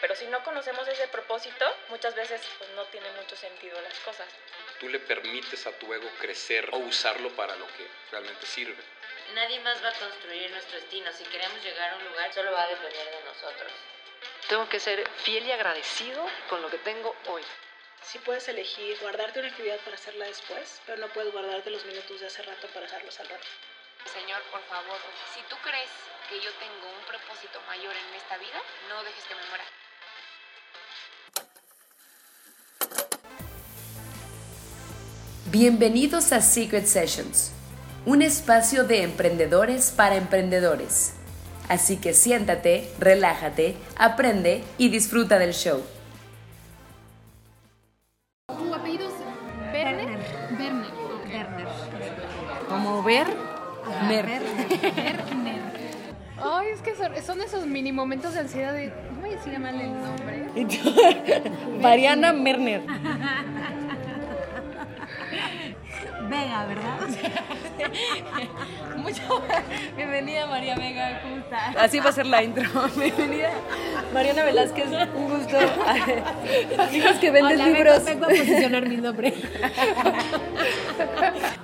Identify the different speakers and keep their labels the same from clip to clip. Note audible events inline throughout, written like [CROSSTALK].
Speaker 1: Pero si no conocemos ese propósito, muchas veces pues, no tiene mucho sentido las cosas.
Speaker 2: Tú le permites a tu ego crecer o usarlo para lo que realmente sirve.
Speaker 3: Nadie más va a construir nuestro destino. Si queremos llegar a un lugar, solo va a depender de nosotros.
Speaker 4: Tengo que ser fiel y agradecido con lo que tengo hoy.
Speaker 5: Sí puedes elegir guardarte una actividad para hacerla después, pero no puedes guardarte los minutos de hace rato para hacerlos al rato.
Speaker 6: Señor, por favor, si tú crees que yo tengo un propósito mayor en esta vida, no dejes que me muera.
Speaker 7: Bienvenidos a Secret Sessions, un espacio de emprendedores para emprendedores. Así que siéntate, relájate, aprende y disfruta del show.
Speaker 8: ¿Tu apellido es Werner? Werner. Werner.
Speaker 4: Como ver, mer.
Speaker 8: Werner. Ay, es que son, esos mini momentos de ansiedad de. A decir mal el nombre. [LAUGHS]
Speaker 4: Mariana Merner. [LAUGHS]
Speaker 3: Vega, ¿verdad? [LAUGHS] [LAUGHS]
Speaker 4: Mucho. Bienvenida María Vega, ¿cómo estás? Así va a ser la intro. [LAUGHS] Bienvenida Mariana Velázquez, un gusto. Dices que vendes libros.
Speaker 8: Vengo a posicionar mi nombre.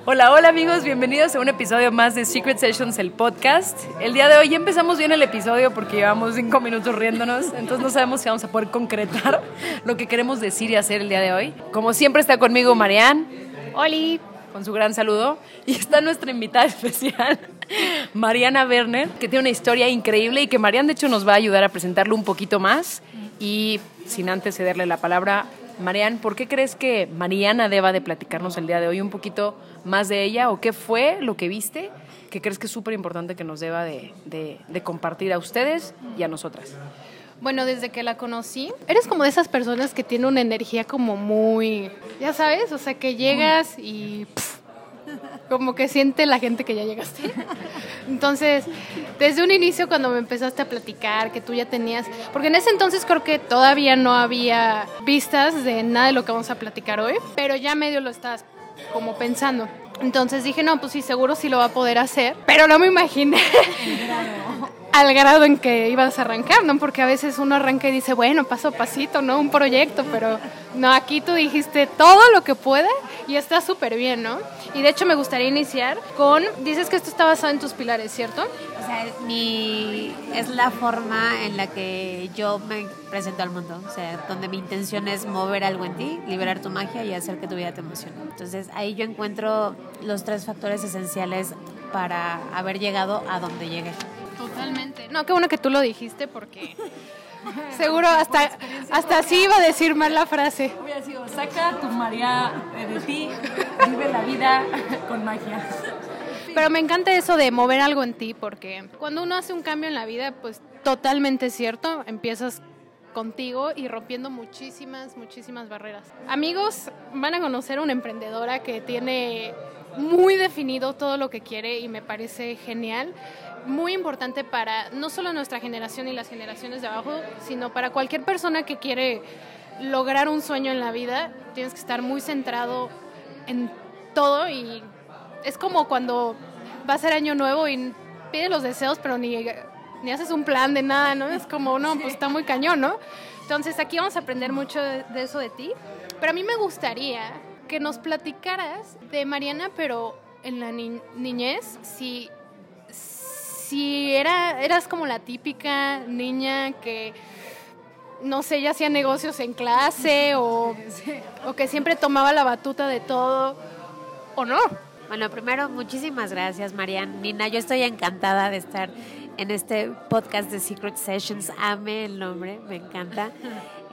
Speaker 4: Hola, hola amigos, bienvenidos a un episodio más de Secret Sessions, el podcast. El día de hoy ya empezamos bien el episodio porque llevamos cinco minutos riéndonos, entonces no sabemos si vamos a poder concretar lo que queremos decir y hacer el día de hoy. Como siempre está conmigo Marianne.
Speaker 8: Oli.
Speaker 4: Con su gran saludo. Y está nuestra invitada especial, Mariana Werner, que tiene una historia increíble y que Mariana de hecho nos va a ayudar a presentarlo un poquito más. Y sin antes cederle la palabra, Mariana, ¿por qué crees que Mariana deba de platicarnos el día de hoy un poquito más de ella o qué fue lo que viste que crees que es súper importante que nos deba de, compartir a ustedes y a nosotras?
Speaker 8: Bueno, desde que la conocí, eres como de esas personas que tiene una energía como muy, ya sabes, o sea, que llegas y pff, como que siente la gente que ya llegaste. Entonces, desde un inicio cuando me empezaste a platicar que tú ya tenías, porque en ese entonces creo que todavía no había vistas de nada de lo que vamos a platicar hoy, pero ya medio lo estás como pensando. Entonces dije, no, pues sí, seguro sí lo va a poder hacer, pero no me imaginé al grado en que ibas a arrancar, ¿no? Porque a veces uno arranca y dice, bueno, paso a pasito, ¿no? Un proyecto, pero no, aquí tú dijiste todo lo que puede y está súper bien, ¿no? Y de hecho me gustaría iniciar con, dices que esto está basado en tus pilares, ¿cierto?
Speaker 3: O sea, mi, es la forma en la que yo me presento al mundo. O sea, donde mi intención es mover algo en ti, liberar tu magia y hacer que tu vida te emocione. Entonces, ahí yo encuentro los tres factores esenciales para haber llegado a donde llegué.
Speaker 8: Totalmente. No, qué bueno que tú lo dijiste porque [LAUGHS] seguro hasta, hasta así iba a decir mal la frase.
Speaker 4: Hubiera sido, saca tu María de ti, vive la vida con magia.
Speaker 8: Pero me encanta eso de mover algo en ti, porque cuando uno hace un cambio en la vida, pues totalmente cierto, empiezas contigo y rompiendo muchísimas, muchísimas barreras. Amigos, van a conocer una emprendedora que tiene muy definido todo lo que quiere y me parece genial. Muy importante para no solo nuestra generación y las generaciones de abajo, sino para cualquier persona que quiere lograr un sueño en la vida, tienes que estar muy centrado en todo y es como cuando va a ser año nuevo y pides los deseos, pero ni, ni haces un plan de nada, ¿no? Es como, no, pues está muy cañón, ¿no? Entonces aquí vamos a aprender mucho de eso de ti. Pero a mí me gustaría que nos platicaras de Mariana, pero en la ni- niñez, si, si era, eras como la típica niña que, no sé, ya hacía negocios en clase o, o que siempre tomaba la batuta de todo, o no.
Speaker 3: Bueno, primero, muchísimas gracias, Marian. Nina, yo estoy encantada de estar en este podcast de Secret Sessions. Ame el nombre, me encanta.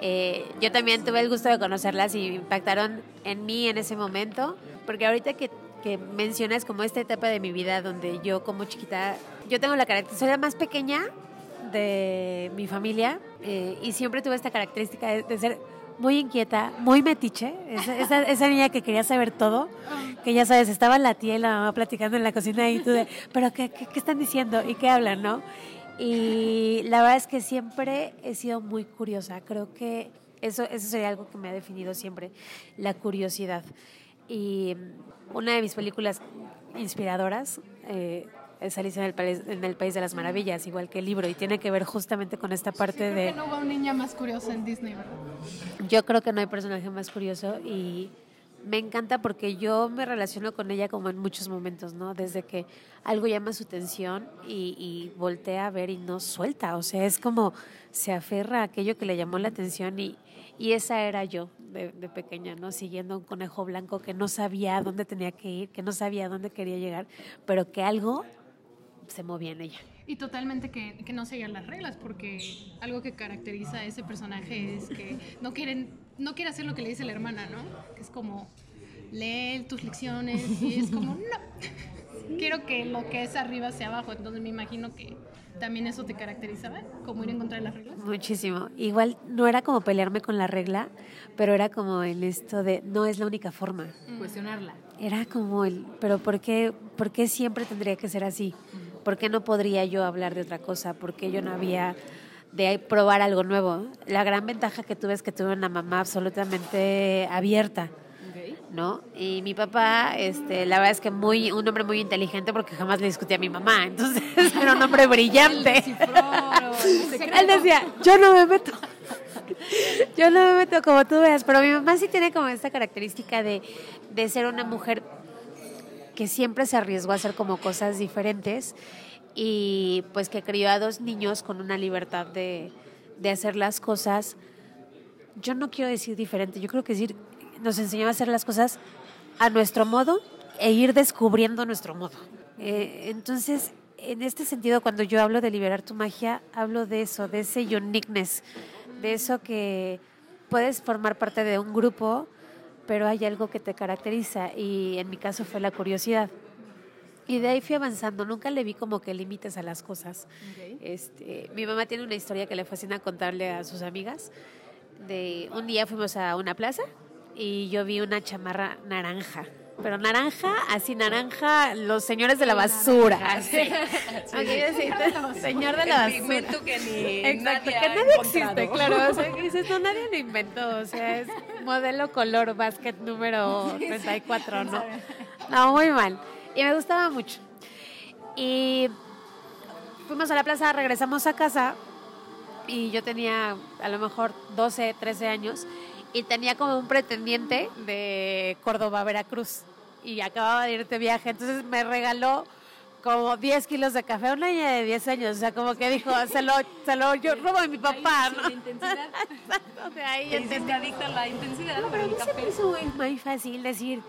Speaker 3: Eh, yo también tuve el gusto de conocerlas y impactaron en mí en ese momento, porque ahorita que, que mencionas como esta etapa de mi vida donde yo como chiquita, yo tengo la característica, soy la más pequeña de mi familia eh, y siempre tuve esta característica de, de ser muy inquieta, muy metiche, esa, esa, esa niña que quería saber todo, que ya sabes, estaba la tía y la mamá platicando en la cocina y tú de, pero ¿qué, qué, qué están diciendo y qué hablan, no? Y la verdad es que siempre he sido muy curiosa, creo que eso, eso sería algo que me ha definido siempre, la curiosidad. Y una de mis películas inspiradoras eh, es Alicia en el, país, en el País de las Maravillas, igual que el libro, y tiene que ver justamente con esta parte
Speaker 8: Creo
Speaker 3: de...
Speaker 8: que no hubo una niña más curiosa en Disney, ¿verdad?
Speaker 3: Yo creo que no hay personaje más curioso y me encanta porque yo me relaciono con ella como en muchos momentos, ¿no? Desde que algo llama su atención y, y voltea a ver y no suelta, o sea, es como se aferra a aquello que le llamó la atención y, y esa era yo de, de pequeña, ¿no? Siguiendo un conejo blanco que no sabía dónde tenía que ir, que no sabía dónde quería llegar, pero que algo se movía en ella.
Speaker 8: Y totalmente que, que no seguían las reglas, porque algo que caracteriza a ese personaje es que no quieren, no quiere hacer lo que le dice la hermana, ¿no? Que es como lee tus lecciones y es como no. [LAUGHS] Quiero que lo que es arriba sea abajo, entonces me imagino que también eso te caracterizaba, como ir en contra de las reglas.
Speaker 3: Muchísimo. Igual no era como pelearme con la regla, pero era como en esto de no es la única forma.
Speaker 4: Cuestionarla.
Speaker 3: Era como el, pero ¿por qué, ¿por qué siempre tendría que ser así? ¿Por qué no podría yo hablar de otra cosa? ¿Por qué yo no había de probar algo nuevo? La gran ventaja que tuve es que tuve una mamá absolutamente abierta. ¿no? Y mi papá, este, la verdad es que muy, un hombre muy inteligente porque jamás le discutía a mi mamá, entonces [LAUGHS] era un hombre brillante. Él decía, yo no me meto. Yo no me meto como tú veas, pero mi mamá sí tiene como esta característica de, de ser una mujer que siempre se arriesgó a hacer como cosas diferentes y pues que crió a dos niños con una libertad de, de hacer las cosas. Yo no quiero decir diferente, yo creo que decir nos enseñó a hacer las cosas a nuestro modo e ir descubriendo nuestro modo. Eh, entonces, en este sentido, cuando yo hablo de liberar tu magia, hablo de eso, de ese uniqueness, de eso que puedes formar parte de un grupo, pero hay algo que te caracteriza y en mi caso fue la curiosidad. Y de ahí fui avanzando, nunca le vi como que límites a las cosas. Este, mi mamá tiene una historia que le fascina contarle a sus amigas. De un día fuimos a una plaza y yo vi una chamarra naranja. Pero naranja, así naranja, los señores de la basura. Así. Aquí decía, señor de la basura.
Speaker 4: pigmento que ni
Speaker 3: Exacto,
Speaker 4: nadie
Speaker 3: que nadie existe, claro. O sea, que dices, no, nadie lo inventó. O sea, es modelo color basket número [LAUGHS] 34, ¿no? No, muy mal. Y me gustaba mucho. Y fuimos a la plaza, regresamos a casa y yo tenía a lo mejor 12, 13 años y tenía como un pretendiente de Córdoba, a Veracruz. Y acababa de ir de viaje, entonces me regaló como 10 kilos de café, una niña de 10 años, o sea, como que dijo, se lo, se lo yo robo de mi papá, ¿no? [LAUGHS] Exacto, de ahí
Speaker 4: Te hiciste
Speaker 3: entendí.
Speaker 4: adicta a la intensidad
Speaker 3: No, pero a mí se me hizo muy, muy fácil decir,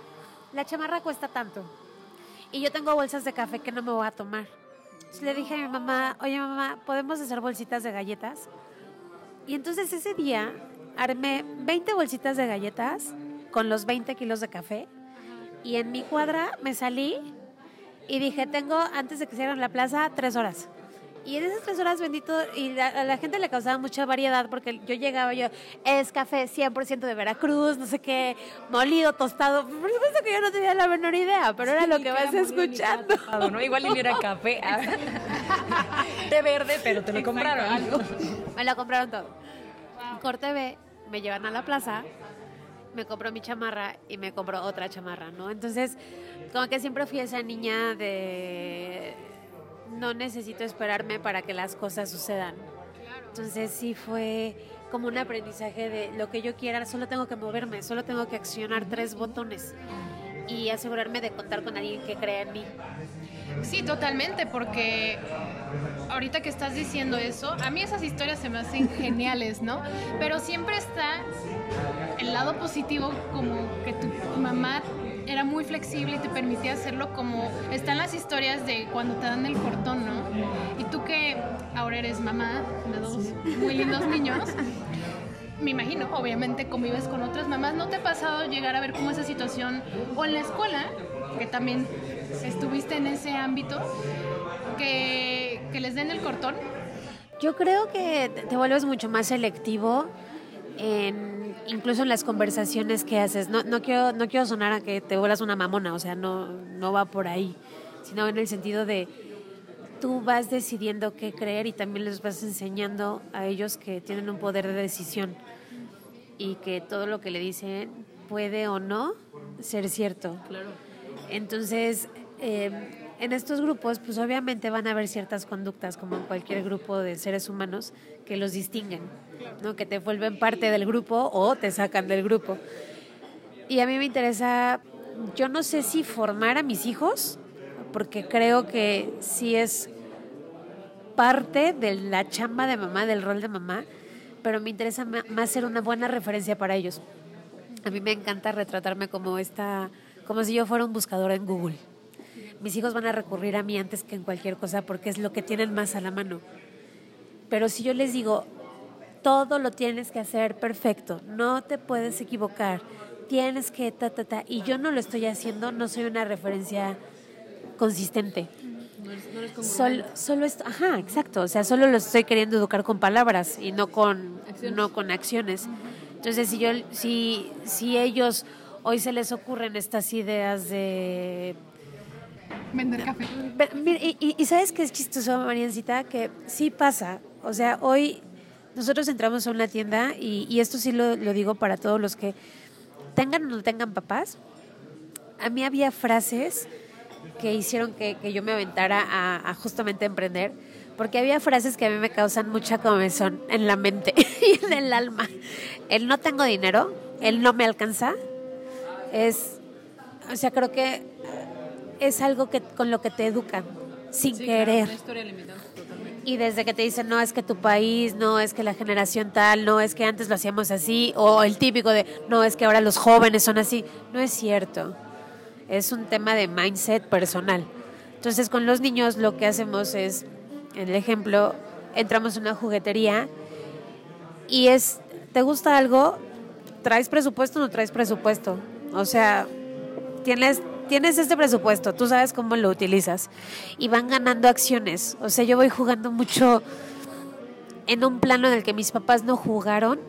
Speaker 3: la chamarra cuesta tanto y yo tengo bolsas de café que no me voy a tomar. Entonces le dije a mi mamá, oye mamá, ¿podemos hacer bolsitas de galletas? Y entonces ese día armé 20 bolsitas de galletas con los 20 kilos de café y en mi cuadra me salí y dije, tengo antes de que cierren la plaza tres horas. Y en esas tres horas, bendito, y la- a la gente le causaba mucha variedad porque yo llegaba, yo, es café 100% de Veracruz, no sé qué, molido, tostado. Por supuesto que yo no tenía la menor idea, pero era lo que vas escuchando.
Speaker 4: ¿no? Igual y era [LAUGHS] café. Té [LAUGHS] verde, pero te lo compraron.
Speaker 3: Me lo compraron todo. Corte B, me llevan a la plaza, me compró mi chamarra y me compró otra chamarra, ¿no? Entonces, como que siempre fui esa niña de no necesito esperarme para que las cosas sucedan. Entonces sí fue como un aprendizaje de lo que yo quiera, solo tengo que moverme, solo tengo que accionar tres botones y asegurarme de contar con alguien que crea en mí.
Speaker 8: Sí, totalmente, porque ahorita que estás diciendo eso, a mí esas historias se me hacen [LAUGHS] geniales, ¿no? Pero siempre está el lado positivo, como que tu mamá era muy flexible y te permitía hacerlo como están las historias de cuando te dan el cortón, ¿no? Y tú que ahora eres mamá de dos muy lindos niños, [LAUGHS] me imagino, obviamente convives con otras mamás, ¿no te ha pasado llegar a ver cómo esa situación, o en la escuela, que también estuviste en ese ámbito, que, les den el cortón?
Speaker 3: Yo creo que te- vuelves mucho más selectivo en incluso en las conversaciones que haces. No, no quiero no quiero sonar a que te vuelvas una mamona, o sea, no no va por ahí, sino en el sentido de tú vas decidiendo qué creer y también les vas enseñando a ellos que tienen un poder de decisión y que todo lo que le dicen puede o no ser cierto.
Speaker 4: Claro.
Speaker 3: Entonces, eh, en estos grupos, pues obviamente van a haber ciertas conductas, como en cualquier grupo de seres humanos, que los distinguen, ¿no? que te vuelven parte del grupo o te sacan del grupo. Y a mí me interesa, yo no sé si formar a mis hijos, porque creo que sí es parte de la chamba de mamá, del rol de mamá, pero me interesa más ser una buena referencia para ellos. A mí me encanta retratarme como esta, como si yo fuera un buscador en Google. Mis hijos van a recurrir a mí antes que en cualquier cosa porque es lo que tienen más a la mano. Pero si yo les digo, todo lo tienes que hacer perfecto, no te puedes equivocar, tienes que ta ta ta y yo no lo estoy haciendo, no soy una referencia consistente. No solo, solo esto, ajá, exacto, o sea, solo lo estoy queriendo educar con palabras y no con acciones. no con acciones. Entonces, si yo si si ellos hoy se les ocurren estas ideas de
Speaker 8: vender café.
Speaker 3: Y, y, sabes que es chistoso, Mariancita, que sí pasa. O sea, hoy nosotros entramos a una tienda y, y esto sí lo, lo, digo para todos los que tengan o no tengan papás. A mí había frases que hicieron que, que yo me aventara a, a, justamente emprender, porque había frases que a mí me causan mucha comezón en la mente [LAUGHS] y en el alma. El no tengo dinero, el no me alcanza, es, o sea, creo que es algo que con lo que te educan sin querer. Y desde que te dicen, no, es que tu país, no, es que la generación tal, no, es que antes lo hacíamos así, o el típico de, no, es que ahora los jóvenes son así. No es cierto. Es un tema de mindset personal. Entonces, con los niños lo que hacemos es, en el ejemplo, entramos a una juguetería y es, ¿te gusta algo? ¿Traes presupuesto o no traes presupuesto? O sea, tienes tienes este presupuesto, tú sabes cómo lo utilizas y van ganando acciones. O sea, yo voy jugando mucho en un plano en el que mis papás no jugaron,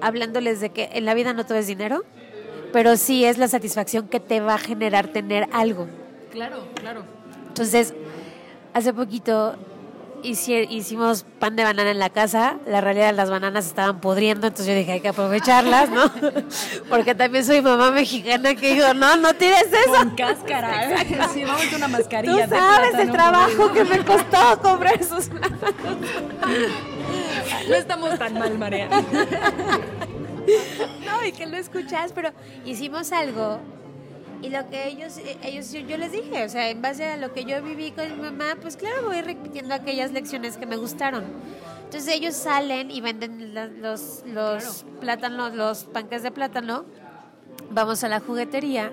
Speaker 3: hablándoles de que en la vida no todo es dinero, pero sí es la satisfacción que te va a generar tener algo.
Speaker 4: Claro, claro.
Speaker 3: Entonces, hace poquito hicimos pan de banana en la casa, la realidad las bananas estaban podriendo, entonces yo dije, hay que aprovecharlas, ¿no? [LAUGHS] Porque también soy mamá mexicana que digo, no, no tires eso.
Speaker 4: Con cáscara, ¿eh? Sí, vamos a una mascarilla.
Speaker 3: Tú sabes el trabajo que me costó comprar esos [LAUGHS]
Speaker 4: No estamos tan mal, María. [LAUGHS] [LAUGHS]
Speaker 3: No, y que lo escuchas, pero hicimos algo y lo que ellos, ellos, yo les dije, o sea, en base a lo que yo viví con mi mamá, pues claro, voy repitiendo aquellas lecciones que me gustaron. Entonces ellos salen y venden los, los plátanos, los panques de plátano. Vamos a la juguetería.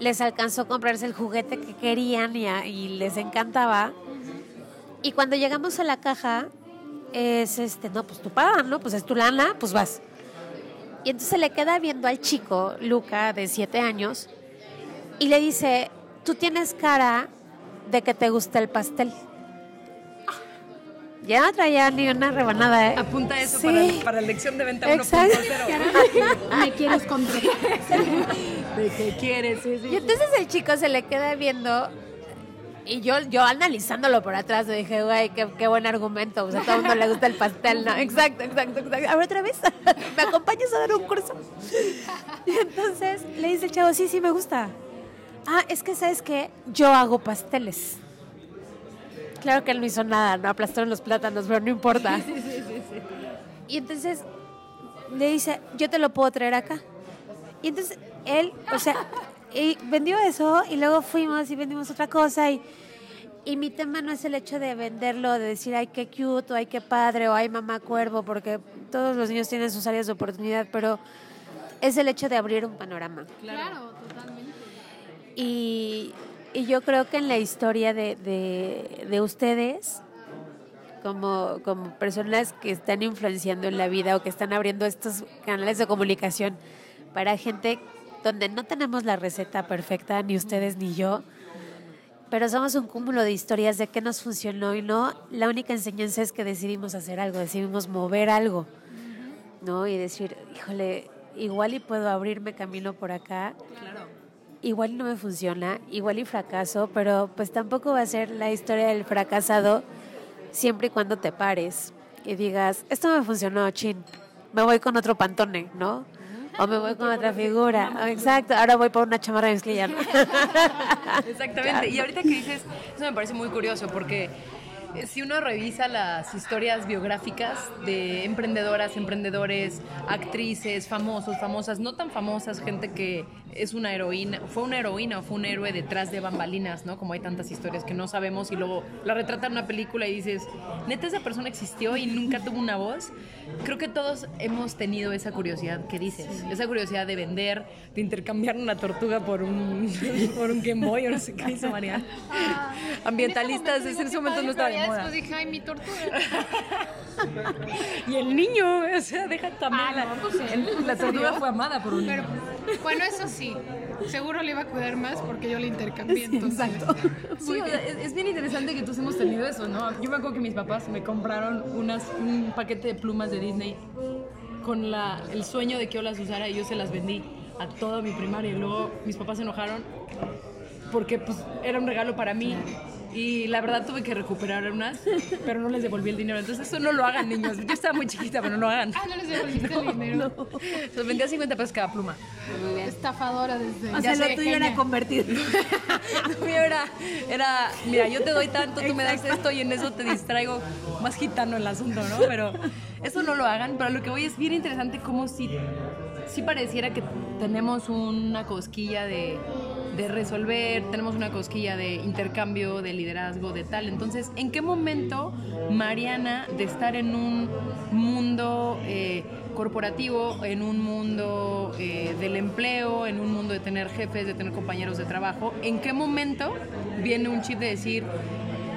Speaker 3: Les alcanzó a comprarse el juguete que querían y, y les encantaba. Y cuando llegamos a la caja, es este, no, pues tú pagas, ¿no? Pues es tu lana, pues vas. Y entonces le queda viendo al chico, Luca, de siete años, y le dice, tú tienes cara de que te gusta el pastel. Ya no traía ni una rebanada, ¿eh?
Speaker 4: Apunta eso para, para, la lección de venta 1.0. [LAUGHS] [LAUGHS]
Speaker 8: Me quieres contar. [LAUGHS]
Speaker 4: ¿De qué quieres? Sí, sí,
Speaker 3: y entonces el chico se le queda viendo y yo, yo analizándolo por atrás, me dije, güey, qué, qué, buen argumento. O sea, a todo el mundo le gusta el pastel, ¿no? Exacto, exacto, exacto. A ver, otra vez, [LAUGHS] ¿me acompañas a dar un curso? Y [LAUGHS] entonces le dice el chavo, sí, sí, me gusta. Ah, es que sabes que yo hago pasteles. Claro que él no hizo nada, no aplastaron los plátanos, pero no importa. [LAUGHS]
Speaker 4: Sí, sí, sí, sí.
Speaker 3: Y entonces le dice, yo te lo puedo traer acá. Y entonces él, o sea, y vendió eso y luego fuimos y vendimos otra cosa y, y mi tema no es el hecho de venderlo, de decir, ay, qué cute, o ay, qué padre, o ay, mamá cuervo, porque todos los niños tienen sus áreas de oportunidad, pero es el hecho de abrir un panorama.
Speaker 8: Claro, totalmente.
Speaker 3: Y, y yo creo que en la historia de, de, de ustedes, como, como personas que están influenciando en la vida o que están abriendo estos canales de comunicación para gente donde no tenemos la receta perfecta, ni ustedes ni yo, pero somos un cúmulo de historias de qué nos funcionó y no. La única enseñanza es que decidimos hacer algo, decidimos mover algo, ¿no? Y decir, híjole, igual y puedo abrirme camino por acá.
Speaker 4: Claro.
Speaker 3: Igual no me funciona, igual y fracaso, pero pues tampoco va a ser la historia del fracasado siempre y cuando te pares y digas, esto me funcionó, chin, me voy con otro pantone, ¿no? O me voy con otra figura. Exacto, ahora voy por una chamarra de mezclilla. [LAUGHS]
Speaker 4: Exactamente. Y ahorita que dices, eso me parece muy curioso porque si uno revisa las historias biográficas de emprendedoras, emprendedores, actrices, famosos, famosas, no tan famosas, gente que es una heroína, fue una heroína o fue un héroe detrás de bambalinas, ¿no? Como hay tantas historias que no sabemos y luego la retratan en una película y dices, neta esa persona existió y nunca tuvo una voz. Creo que todos hemos tenido esa curiosidad que dices, esa curiosidad de vender, de intercambiar una tortuga por un, [LAUGHS] por un Game Boy o no sé qué dice María. Ambientalistas, en ese momento no estaba moda.
Speaker 8: Después dije, ay, mi tortuga. [LAUGHS]
Speaker 4: Y el niño, o sea, deja también.
Speaker 8: Ah,
Speaker 4: la,
Speaker 8: no, pues,
Speaker 4: el- la tortuga fue amada por un
Speaker 8: Pero,
Speaker 4: niño.
Speaker 8: bueno, eso sí. Seguro le iba a cuidar más porque yo le intercambié. entonces. [LAUGHS]
Speaker 4: Sí, o sea, es, es bien interesante que todos hemos tenido eso, ¿no? Yo me acuerdo que mis papás me compraron unas, un paquete de plumas de Disney con la, el sueño de que yo las usara y yo se las vendí a toda mi primaria. Y luego mis papás se enojaron porque pues, era un regalo para mí. Y la verdad tuve que recuperar unas, pero no les devolví el dinero. Entonces eso no lo hagan, niños. Yo estaba muy chiquita, pero no lo hagan.
Speaker 8: Ah, no les devolviste el dinero.
Speaker 4: Se los vendí a 50 pesos cada pluma.
Speaker 8: Estafadora desde.
Speaker 3: O sea,
Speaker 8: ya
Speaker 3: lo tuyo era convertir. [LAUGHS]
Speaker 4: Lo mío era, era, mira, yo te doy tanto, tú me das esto y en eso te distraigo más gitano el asunto, ¿no? Pero eso no lo hagan, pero lo que voy es bien interesante como si, si pareciera que tenemos una cosquilla de, de resolver, tenemos una cosquilla de intercambio, de liderazgo, de tal. Entonces, ¿en qué momento Mariana, de estar en un mundo eh, corporativo, en un mundo eh, del empleo, en un mundo de tener jefes, de tener compañeros de trabajo, ¿en qué momento viene un chip de decir,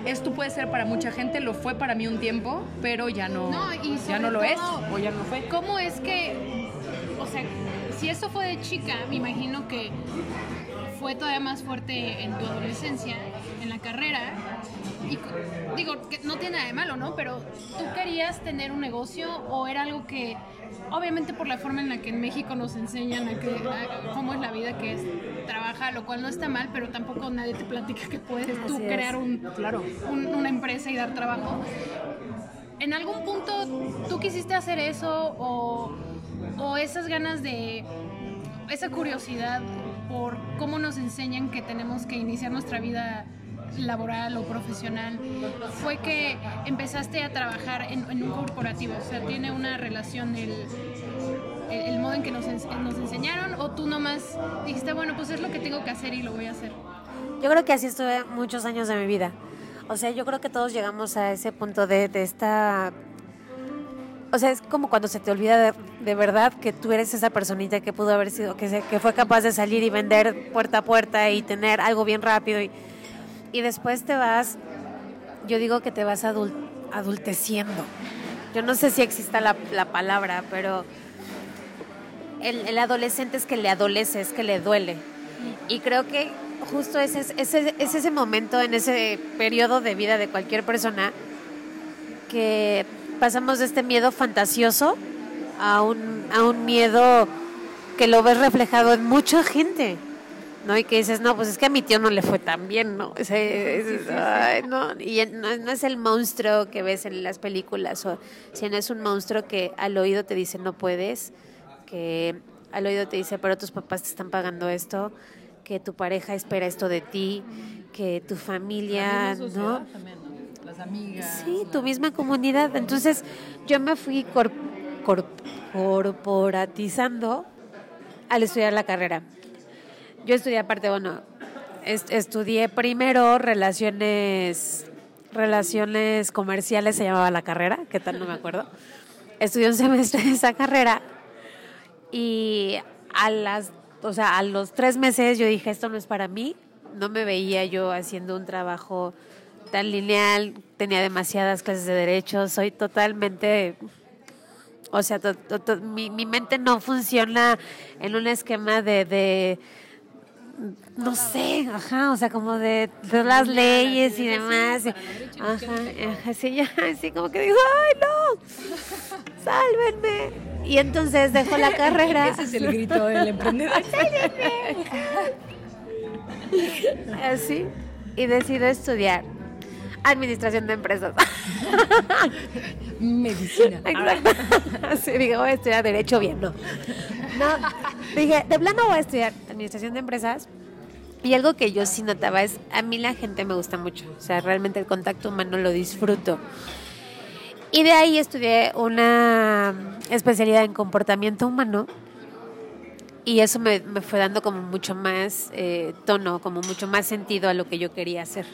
Speaker 4: esto puede ser para mucha gente, lo fue para mí un tiempo, pero ya no,
Speaker 8: No, y
Speaker 4: ya no lo es o ya no fue?
Speaker 8: ¿Cómo es que, o sea, si eso fue de chica, me imagino que fue todavía más fuerte en tu adolescencia, en la carrera? Y digo, que no tiene nada de malo, ¿no? Pero ¿tú querías tener un negocio o era algo que, obviamente por la forma en la que en México nos enseñan a que, a cómo es la vida, que es trabaja, lo cual no está mal, pero tampoco nadie te platica que puedes tú
Speaker 3: Así
Speaker 8: crear un,
Speaker 4: Claro.
Speaker 8: un- una empresa y dar trabajo. ¿En algún punto tú quisiste hacer eso o, o esas ganas de, esa curiosidad por cómo nos enseñan que tenemos que iniciar nuestra vida laboral o profesional fue que empezaste a trabajar en, en un corporativo? O sea, ¿tiene una relación el, el, el modo en que nos, nos enseñaron o tú nomás dijiste, bueno, pues es lo que tengo que hacer y lo voy a hacer?
Speaker 3: Yo creo que así estuve muchos años de mi vida. O sea, yo creo que todos llegamos a ese punto de, de esta... O sea, es como cuando se te olvida de, de verdad que tú eres esa personita que pudo haber sido, que, se- que fue capaz de salir y vender puerta a puerta y tener algo bien rápido. Y, y después te vas, yo digo que te vas adul- adulteciendo. Yo no sé si exista la, la palabra, pero el, el adolescente es que le adolece, es que le duele. Y creo que justo es, ese, es ese momento en ese periodo de vida de cualquier persona que pasamos de este miedo fantasioso a un, a un miedo que lo ves reflejado en mucha gente. ¿no? Y que dices, no, pues es que a mi tío no le fue tan bien, ¿no? Sea, es- ay, no, y no, no es el monstruo que ves en las películas, o, sino es un monstruo que al oído te dice, no puedes, que al oído te dice, pero tus papás te están pagando esto, que tu pareja espera esto de ti, que tu familia, ¿no?
Speaker 4: Las amigas.
Speaker 3: Sí, tu misma comunidad. Entonces yo me fui cor- cor- corporatizando al estudiar la carrera. Yo estudié aparte, bueno, est- estudié primero relaciones, relaciones comerciales, se llamaba la carrera, ¿qué tal? No me acuerdo. [LAUGHS] Estudié un semestre de esa carrera y a las, o sea, a los tres meses yo dije, esto no es para mí. No me veía yo haciendo un trabajo tan lineal, tenía demasiadas clases de derecho, soy totalmente, o sea, to- to- to- mi, mi mente no funciona en un esquema de, de no sé, ajá, o sea, como de, de las leyes y demás. Ajá, ajá, sí, [LAUGHS] ya, así como que digo, ¡ay, no! ¡Sálvenme! Y entonces dejo la carrera. [LAUGHS]
Speaker 4: Ese es el grito del emprendedor. [LAUGHS]
Speaker 3: Así. Y decido estudiar. Administración de empresas. [LAUGHS]
Speaker 4: Medicina.
Speaker 3: Exacto. [LAUGHS] Sí, dije, voy a estudiar Derecho bien, no. No, dije, de plano voy a estudiar Administración de Empresas. Y algo que yo sí notaba es, a mí la gente me gusta mucho. O sea, realmente el contacto humano lo disfruto. Y de ahí estudié una especialidad en comportamiento humano. Y eso me, me fue dando como mucho más eh, tono, como mucho más sentido a lo que yo quería hacer.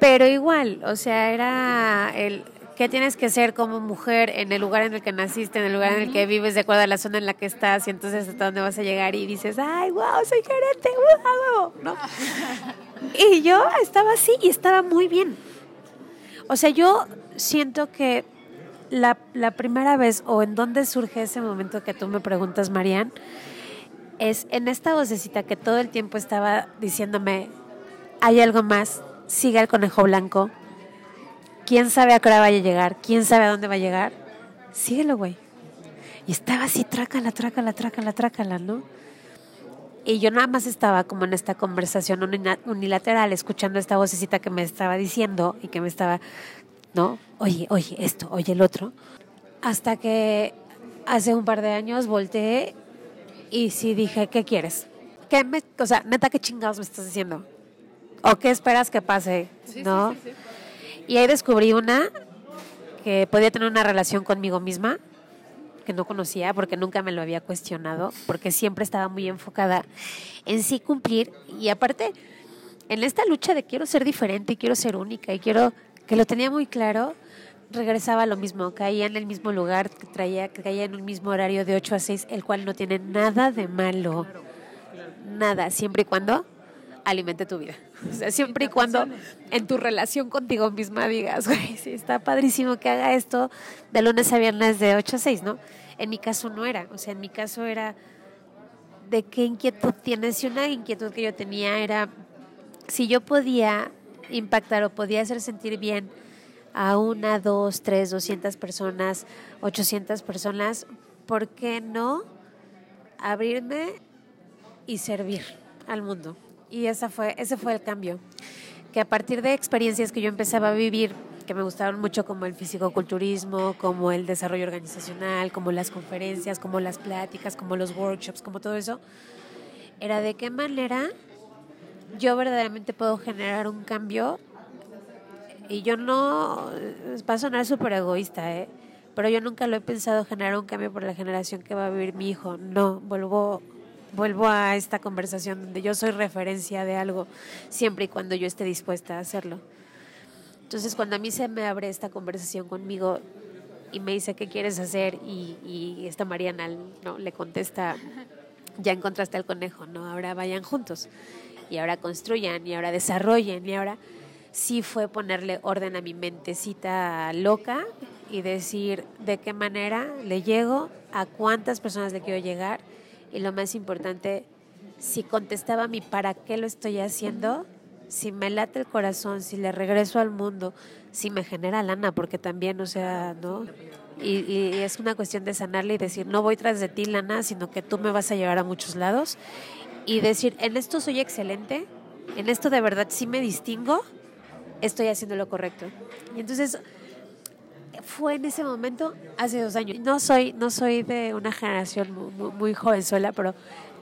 Speaker 3: Pero igual, o sea, era el qué tienes que ser como mujer en el lugar en el que naciste, en el lugar en el que vives, de acuerdo a la zona en la que estás, y entonces hasta dónde vas a llegar y dices, ay, wow, soy gerente, wow, ¿no? [LAUGHS] Y yo estaba así y estaba muy bien. O sea, yo siento que la, la primera vez o en dónde surge ese momento que tú me preguntas, Marian, es en esta vocecita que todo el tiempo estaba diciéndome, hay algo más, sigue el conejo blanco, quién sabe a qué hora vaya a llegar, quién sabe a dónde va a llegar, síguelo, güey. Y estaba así, trácala, trácala, trácala, trácala, ¿no? Y yo nada más estaba como en esta conversación unilateral, escuchando esta vocecita que me estaba diciendo y que me estaba, ¿no? Oye, oye, esto, oye, el otro. Hasta que hace un par de años volteé y sí dije, ¿qué quieres? ¿Qué me, o sea, neta, ¿qué chingados me estás diciendo? ¿O qué esperas que pase? ¿No? Y ahí descubrí una que podía tener una relación conmigo misma, que no conocía porque nunca me lo había cuestionado, porque siempre estaba muy enfocada en sí cumplir y aparte en esta lucha de quiero ser diferente y quiero ser única y quiero que lo tenía muy claro, regresaba a lo mismo, caía en el mismo lugar, traía, caía en un mismo horario de 8 a 6, el cual no tiene nada de malo, nada, siempre y cuando alimente tu vida. O sea, siempre y cuando en tu relación contigo misma digas, güey, sí, está padrísimo que haga esto de lunes a viernes de 8 a 6, ¿no? En mi caso no era, o sea, en mi caso era de qué inquietud tienes y una inquietud que yo tenía era si yo podía impactar o podía hacer sentir bien a una, dos, tres, doscientas personas, ochocientas personas, ¿por qué no abrirme y servir al mundo? Y esa fue, ese fue el cambio. Que a partir de experiencias que yo empezaba a vivir, que me gustaron mucho como el fisicoculturismo, como el desarrollo organizacional, como las conferencias, como las pláticas, como los workshops, como todo eso, era de qué manera yo verdaderamente puedo generar un cambio. Y yo no, va a sonar súper egoísta, ¿eh? pero yo nunca lo he pensado generar un cambio por la generación que va a vivir mi hijo. No, vuelvo, vuelvo a esta conversación donde yo soy referencia de algo siempre y cuando yo esté dispuesta a hacerlo. Entonces, cuando a mí se me abre esta conversación conmigo y me dice qué quieres hacer y, y esta Mariana no le contesta, ya encontraste al conejo, no, ahora vayan juntos y ahora construyan y ahora desarrollen y ahora sí fue ponerle orden a mi mentecita loca y decir de qué manera le llego, a cuántas personas le quiero llegar y lo más importante, si contestaba mi para qué lo estoy haciendo, si me late el corazón, si le regreso al mundo, si me genera lana, porque también, o sea, ¿no? Y, es una cuestión de sanarle y decir, no voy tras de ti, lana, sino que tú me vas a llevar a muchos lados. Y decir, en esto soy excelente, en esto de verdad sí me distingo, estoy haciendo lo correcto. Y entonces fue en ese momento hace dos años. No soy, no soy de una generación muy, muy, jovenzuela, pero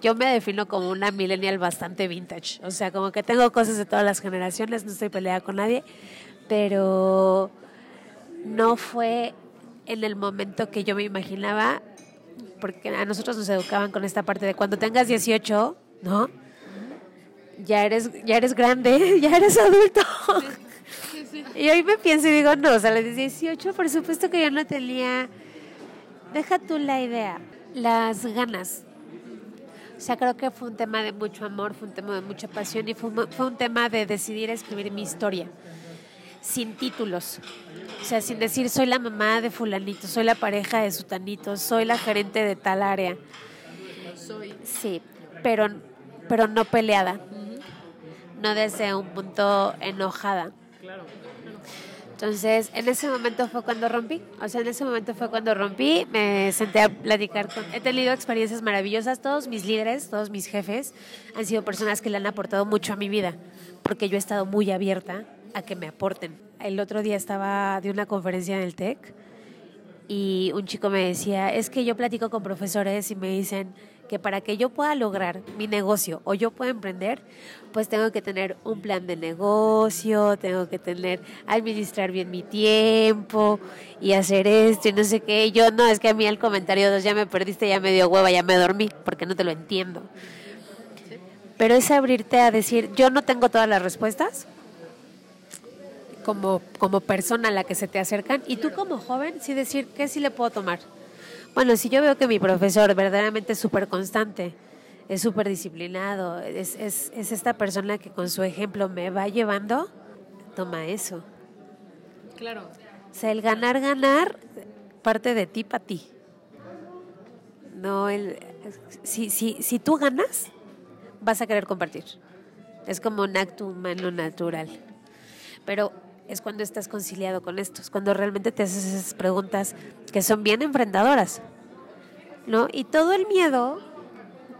Speaker 3: yo me defino como una millennial bastante vintage. O sea, como que tengo cosas de todas las generaciones, no estoy peleada con nadie, pero no fue en el momento que yo me imaginaba, porque a nosotros nos educaban con esta parte de cuando tengas 18, ¿no? Ya eres, ya eres grande, [LAUGHS] ya eres adulto. [LAUGHS] Y hoy me pienso y digo, no, o sea, a los 18, por supuesto que yo no tenía, deja tú la idea, las ganas. O sea, creo que fue un tema de mucho amor, fue un tema de mucha pasión y fue fue un tema de decidir escribir mi historia, sin títulos. O sea, sin decir, soy la mamá de fulanito, soy la pareja de sutanito, soy la gerente de tal área. Sí, pero, pero no peleada, no desde un punto enojada. Entonces, en ese momento fue cuando rompí. O sea, en ese momento fue cuando rompí. Me senté a platicar con. He tenido experiencias maravillosas. Todos mis líderes, todos mis jefes han sido personas que le han aportado mucho a mi vida. Porque yo he estado muy abierta a que me aporten. El otro día estaba de una conferencia en el TEC y un chico me decía, es que yo platico con profesores y me dicen que para que yo pueda lograr mi negocio o yo pueda emprender, pues tengo que tener un plan de negocio, tengo que tener, administrar bien mi tiempo y hacer esto y no sé qué. Yo, no, es que a mí el comentario dos ya me perdiste, ya me dio hueva, ya me dormí, porque no te lo entiendo. Pero es abrirte a decir, yo no tengo todas las respuestas, como, como persona a la que se te acercan y tú como joven sí decir qué sí le puedo tomar. Bueno, si yo veo que mi profesor verdaderamente es súper constante, es súper disciplinado, es, es, es esta persona que con su ejemplo me va llevando, toma eso.
Speaker 4: Claro.
Speaker 3: O sea, el ganar, ganar parte de ti para ti. No, el, si, si, si tú ganas, vas a querer compartir. Es como un acto humano natural. Pero es cuando estás conciliado con esto, es cuando realmente te haces esas preguntas que son bien enfrentadoras, ¿no? Y todo el miedo,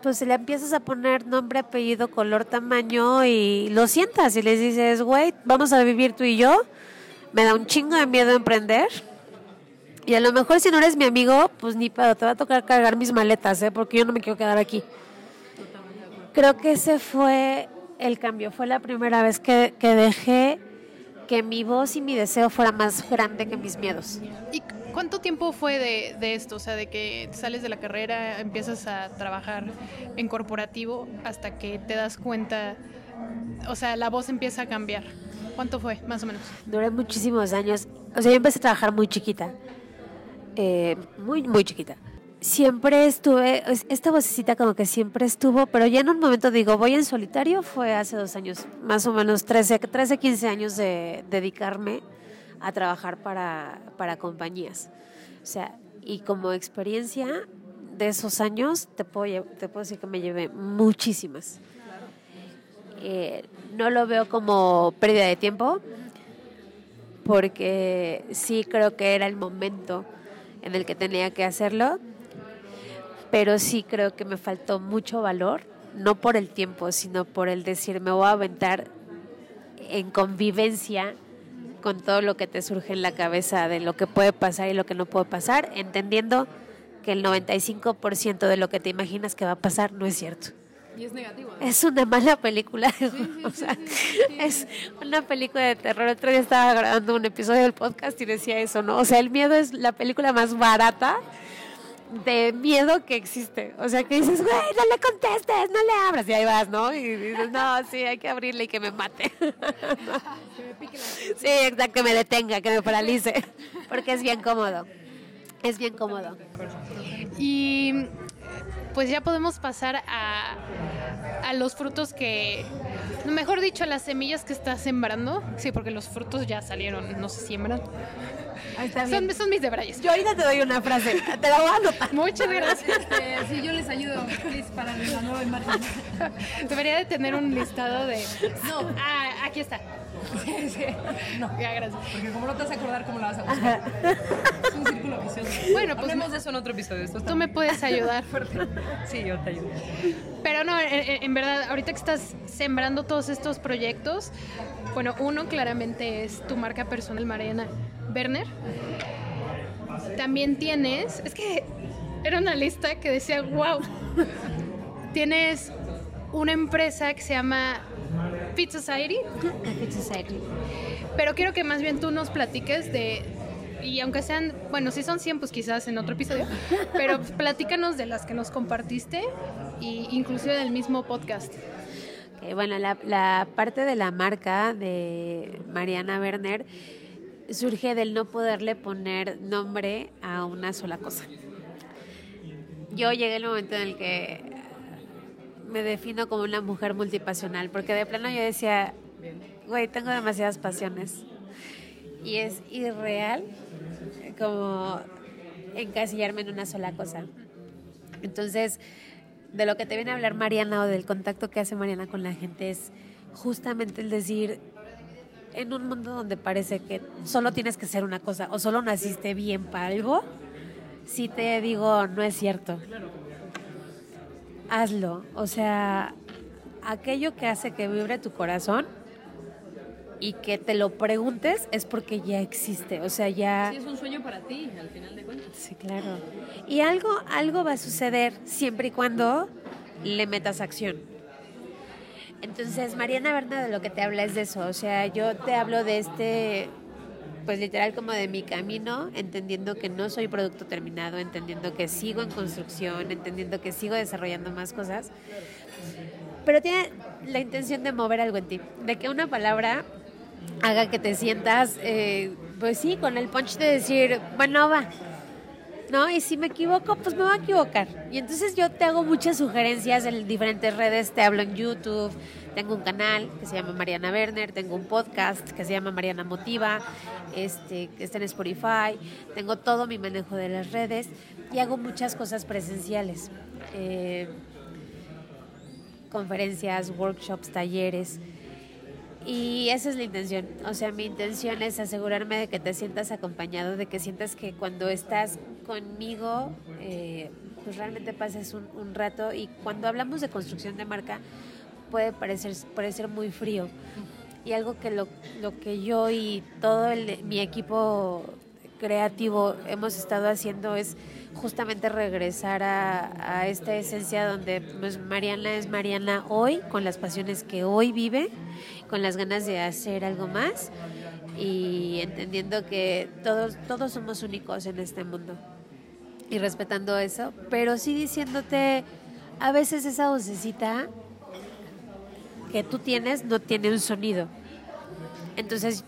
Speaker 3: pues le empiezas a poner nombre, apellido, color, tamaño y lo sientas y les dices, güey, vamos a vivir tú y yo, me da un chingo de miedo emprender. Y a lo mejor si no eres mi amigo, pues ni pedo, te va a tocar cargar mis maletas, ¿eh? Porque yo no me quiero quedar aquí. Creo que ese fue el cambio, fue la primera vez que dejé que mi voz y mi deseo fuera más grande que mis miedos.
Speaker 8: ¿Y cuánto tiempo fue de, de, esto? O sea, de que sales de la carrera, empiezas a trabajar en corporativo hasta que te das cuenta, o sea, la voz empieza a cambiar. ¿Cuánto fue, más o menos?
Speaker 3: Duré muchísimos años. O sea, yo empecé a trabajar muy chiquita. Eh, muy, muy chiquita siempre estuve, esta vocecita como que siempre estuvo, pero ya en un momento digo, voy en solitario, fue hace dos años, más o menos 13, 13 15 años de dedicarme a trabajar para, para compañías. O sea, y como experiencia de esos años, te puedo, te puedo decir que me llevé muchísimas. Eh, no lo veo como pérdida de tiempo, porque sí creo que era el momento en el que tenía que hacerlo pero sí creo que me faltó mucho valor, no por el tiempo, sino por el decir, me voy a aventar en convivencia con todo lo que te surge en la cabeza de lo que puede pasar y lo que no puede pasar, entendiendo que el 95% de lo que te imaginas que va a pasar no es cierto.
Speaker 4: Y es negativo.
Speaker 3: Es una mala película. [LAUGHS] o sea, es una película de terror. Otro día estaba grabando un episodio del podcast y decía eso, ¿no? O sea, el miedo es la película más barata de miedo que existe. O sea, que dices, güey, no le contestes, no le abras. Y ahí vas, ¿no? Y dices, no, sí, hay que abrirle y que me mate. [LAUGHS] sí, exacto, que me detenga, que me paralice. Porque es bien cómodo. Es bien cómodo.
Speaker 8: Y pues ya podemos pasar a, a los frutos que, mejor dicho, a las semillas que estás sembrando. Sí, porque los frutos ya salieron, no se siembran. Son, son, mis debrayes.
Speaker 3: Yo ahorita te doy una frase, te la voy a anotar.
Speaker 8: Muchas gracias.
Speaker 4: Este, sí, yo les ayudo, please, para la nueva imagen.
Speaker 8: Debería de tener un listado de... No. Ah, aquí está. [LAUGHS] Sí, sí. No. Ya, gracias.
Speaker 4: Porque como no te vas a acordar cómo la vas a buscar. es un círculo vicioso.
Speaker 8: Bueno, pues...
Speaker 4: Hablemos de eso en otro episodio. Esto
Speaker 8: tú me puedes ayudar.
Speaker 4: sí, yo te ayudo.
Speaker 8: Pero no, en, en verdad, ahorita que estás sembrando todos estos proyectos, bueno, uno claramente es tu marca personal, Mariana Werner. También tienes, es que era una lista que decía, wow, tienes una empresa que se llama Fit Society.
Speaker 3: Fit Society.
Speaker 8: Pero quiero que más bien tú nos platiques de, y aunque sean, bueno, si son 100, pues quizás en otro episodio, pero [LAUGHS] platícanos de las que nos compartiste e inclusive del mismo podcast.
Speaker 3: Okay, bueno, la, la, parte de la marca de Mariana Werner surge del no poderle poner nombre a una sola cosa. Yo llegué al momento en el que me defino como una mujer multipasional, porque de plano yo decía, güey, tengo demasiadas pasiones. Y es irreal como encasillarme en una sola cosa. Entonces, de lo que te viene a hablar Mariana o del contacto que hace Mariana con la gente es justamente el decir, en un mundo donde parece que solo tienes que ser una cosa o solo naciste bien para algo, si te digo, no es cierto. Hazlo. O sea, aquello que hace que vibre tu corazón, y que te lo preguntes es porque ya existe, o sea, ya...
Speaker 4: Sí, es un sueño para ti, al final de cuentas.
Speaker 3: Sí, claro. Y algo, algo va a suceder siempre y cuando le metas acción. Entonces, Mariana Berna de lo que te habla es de eso, o sea, yo te hablo de este, pues literal como de mi camino, entendiendo que no soy producto terminado, entendiendo que sigo en construcción, entendiendo que sigo desarrollando más cosas, pero tiene la intención de mover algo en ti, de que una palabra haga que te sientas, eh, pues sí, con el punch de decir, bueno, va. ¿No? Y si me equivoco, pues me voy a equivocar. Y entonces yo te hago muchas sugerencias en diferentes redes, te hablo en YouTube, tengo un canal que se llama Mariana Werner, tengo un podcast que se llama Mariana Motiva, este, que está en Spotify, tengo todo mi manejo de las redes y hago muchas cosas presenciales. Eh, conferencias, workshops, talleres. Y esa es la intención. O sea, mi intención es asegurarme de que te sientas acompañado, de que sientas que cuando estás conmigo, eh, pues realmente pases un, un, rato. Y cuando hablamos de construcción de marca, puede parecer, parecer muy frío. Y algo que lo, lo que yo y todo el, mi equipo creativo hemos estado haciendo es justamente regresar a, a, esta esencia donde pues, Mariana es Mariana hoy, con las pasiones que hoy vive, con las ganas de hacer algo más y entendiendo que todos, todos somos únicos en este mundo y respetando eso, pero sí diciéndote, a veces esa vocecita que tú tienes no tiene un sonido. Entonces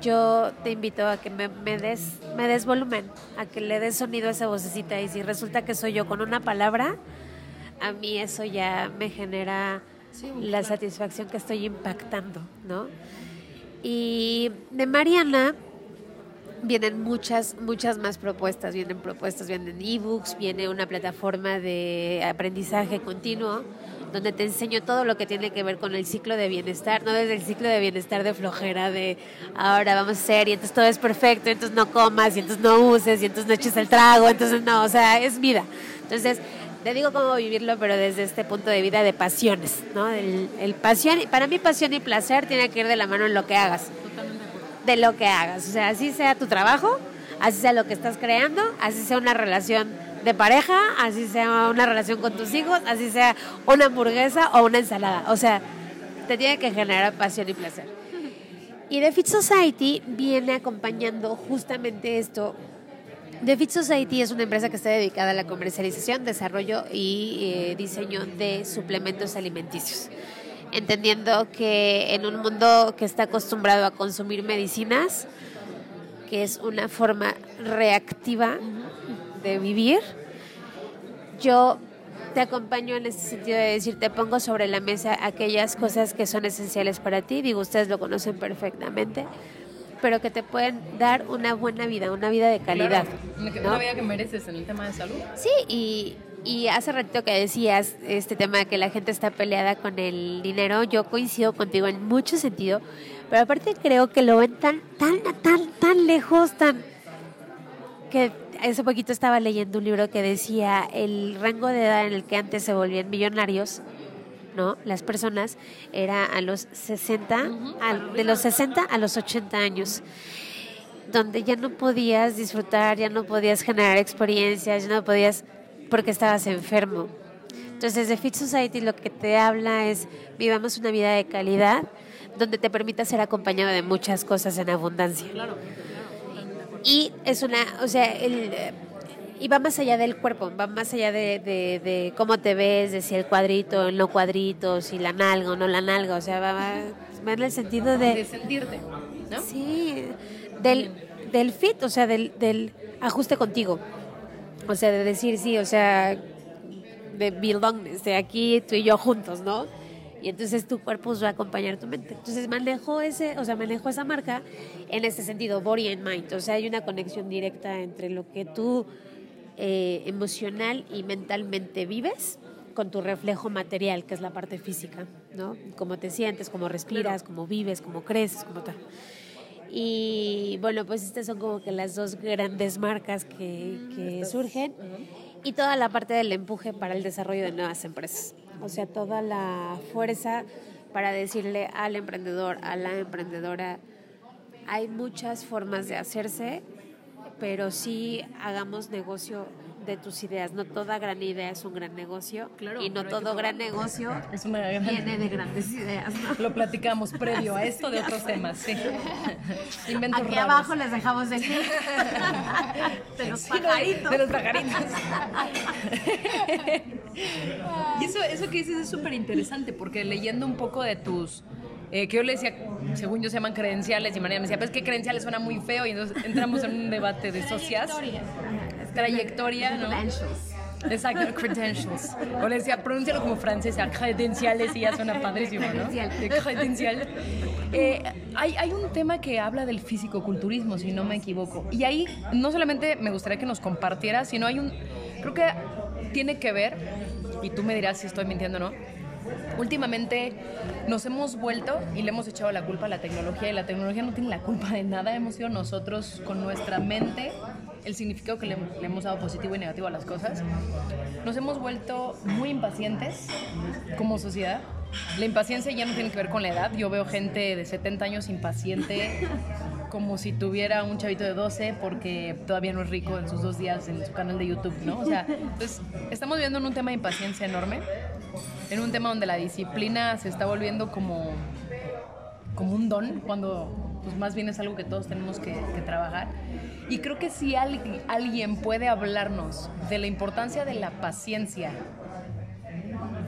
Speaker 3: yo te invito a que me, me, des, me des volumen, a que le des sonido a esa vocecita. Y si resulta que soy yo con una palabra, a mí eso ya me genera sí, la claro. satisfacción que estoy impactando, ¿no? Y de Mariana vienen muchas, muchas más propuestas. Vienen propuestas, vienen ebooks, viene una plataforma de aprendizaje continuo donde te enseño todo lo que tiene que ver con el ciclo de bienestar, no desde el ciclo de bienestar de flojera, de ahora vamos a hacer y entonces todo es perfecto, entonces no comas y entonces no uses y entonces no eches el trago, entonces no, o sea, es vida. Entonces, te digo cómo vivirlo, pero desde este punto de vida de pasiones, ¿no? El, el pasión, para mí pasión y placer tiene que ir de la mano en lo que hagas. De lo que hagas, o sea, así sea tu trabajo, así sea lo que estás creando, así sea una relación de pareja, así sea una relación con tus hijos, así sea una hamburguesa o una ensalada. O sea, te tiene que generar pasión y placer. Y The Fit Society viene acompañando justamente esto. The Fit Society es una empresa que está dedicada a la comercialización, desarrollo y eh, diseño de suplementos alimenticios. Entendiendo que en un mundo que está acostumbrado a consumir medicinas, que es una forma reactiva de vivir, yo te acompaño en ese sentido de decir, te pongo sobre la mesa aquellas cosas que son esenciales para ti, digo, ustedes lo conocen perfectamente, pero que te pueden dar una buena vida, una vida de calidad.
Speaker 4: Claro,
Speaker 3: ¿no?
Speaker 4: Una vida que mereces en el tema de salud.
Speaker 3: Sí, y, y hace ratito que decías este tema de que la gente está peleada con el dinero, yo coincido contigo en mucho sentido, pero aparte creo que lo ven tan, tan, tan, tan lejos, tan que hace poquito estaba leyendo un libro que decía el rango de edad en el que antes se volvían millonarios, ¿no? Las personas era a los 60, uh -huh. a, de los 60 a los 80 años donde ya no podías disfrutar, ya no podías generar experiencias, ya no podías porque estabas enfermo. Entonces, de Fit Society lo que te habla es vivamos una vida de calidad donde te permita ser acompañado de muchas cosas en abundancia.
Speaker 4: Claro.
Speaker 3: Y es una, o sea, el, y va más allá del cuerpo, va más allá de, de, de, cómo te ves, de si el cuadrito, el no cuadrito, si la nalga o no la nalga, o sea, va, va, va en el sentido de...
Speaker 4: De sentirte, ¿no?
Speaker 3: Sí, del, del fit, o sea, del, del ajuste contigo. O sea, de decir, sí, o sea, de belongness, de aquí tú y yo juntos, ¿no? Y entonces tu cuerpo va a acompañar tu mente. Entonces manejo ese, o sea, manejo esa marca en ese sentido, body and mind. O sea, hay una conexión directa entre lo que tú eh, emocional y mentalmente vives con tu reflejo material, que es la parte física, ¿no? Cómo te sientes, cómo respiras, cómo vives, cómo creces, cómo tal. Y bueno, pues estas son como que las dos grandes marcas que, que surgen y toda la parte del empuje para el desarrollo de nuevas empresas o sea, toda la fuerza para decirle al emprendedor, a la emprendedora, hay muchas formas de hacerse, pero sí hagamos negocio de tus ideas. No toda gran idea es un gran negocio
Speaker 4: Claro,
Speaker 3: y no todo gran negocio
Speaker 4: Es una gran-
Speaker 3: viene de grandes ideas. ¿no?
Speaker 4: Lo platicamos previo a esto de otros temas, sí. [LAUGHS] Inventos
Speaker 3: Aquí
Speaker 4: raros.
Speaker 3: abajo les dejamos el link [LAUGHS] de los
Speaker 4: Sí,
Speaker 3: pajaritos.
Speaker 4: De los pajaritos. [LAUGHS] y eso, eso que dices es súper interesante porque leyendo un poco de tus... eh, que yo le decía, según yo se llaman credenciales, y María me decía, pues que credenciales suena muy feo, y entonces entramos en un debate de socias. Trayectoria, ¿no?
Speaker 3: Credentials.
Speaker 4: Exacto, credentials. O le decía, pronúncialo como francesa, credenciales, y ya suena [LAUGHS] padrísimo, ¿no?
Speaker 3: Credencial.
Speaker 4: De credencial. Eh, hay, hay un tema que habla del fisicoculturismo, si no me equivoco. Y ahí no solamente me gustaría que nos compartieras, sino hay un. Creo que tiene que ver, y tú me dirás si estoy mintiendo o no. Últimamente nos hemos vuelto y le hemos echado la culpa a la tecnología y la tecnología no tiene la culpa de nada, hemos sido nosotros con nuestra mente el significado que le, le hemos dado positivo y negativo a las cosas. Nos hemos vuelto muy impacientes como sociedad. La impaciencia ya no tiene que ver con la edad. Yo veo gente de 70 años impaciente como si tuviera un chavito de 12 porque todavía no es rico en sus dos días en su canal de YouTube, ¿no? O sea, entonces estamos viviendo en un tema de impaciencia enorme, en un tema donde la disciplina se está volviendo como, como un don, cuando pues más bien es algo que todos tenemos que, que trabajar. Y creo que si alguien, alguien puede hablarnos de la importancia de la paciencia,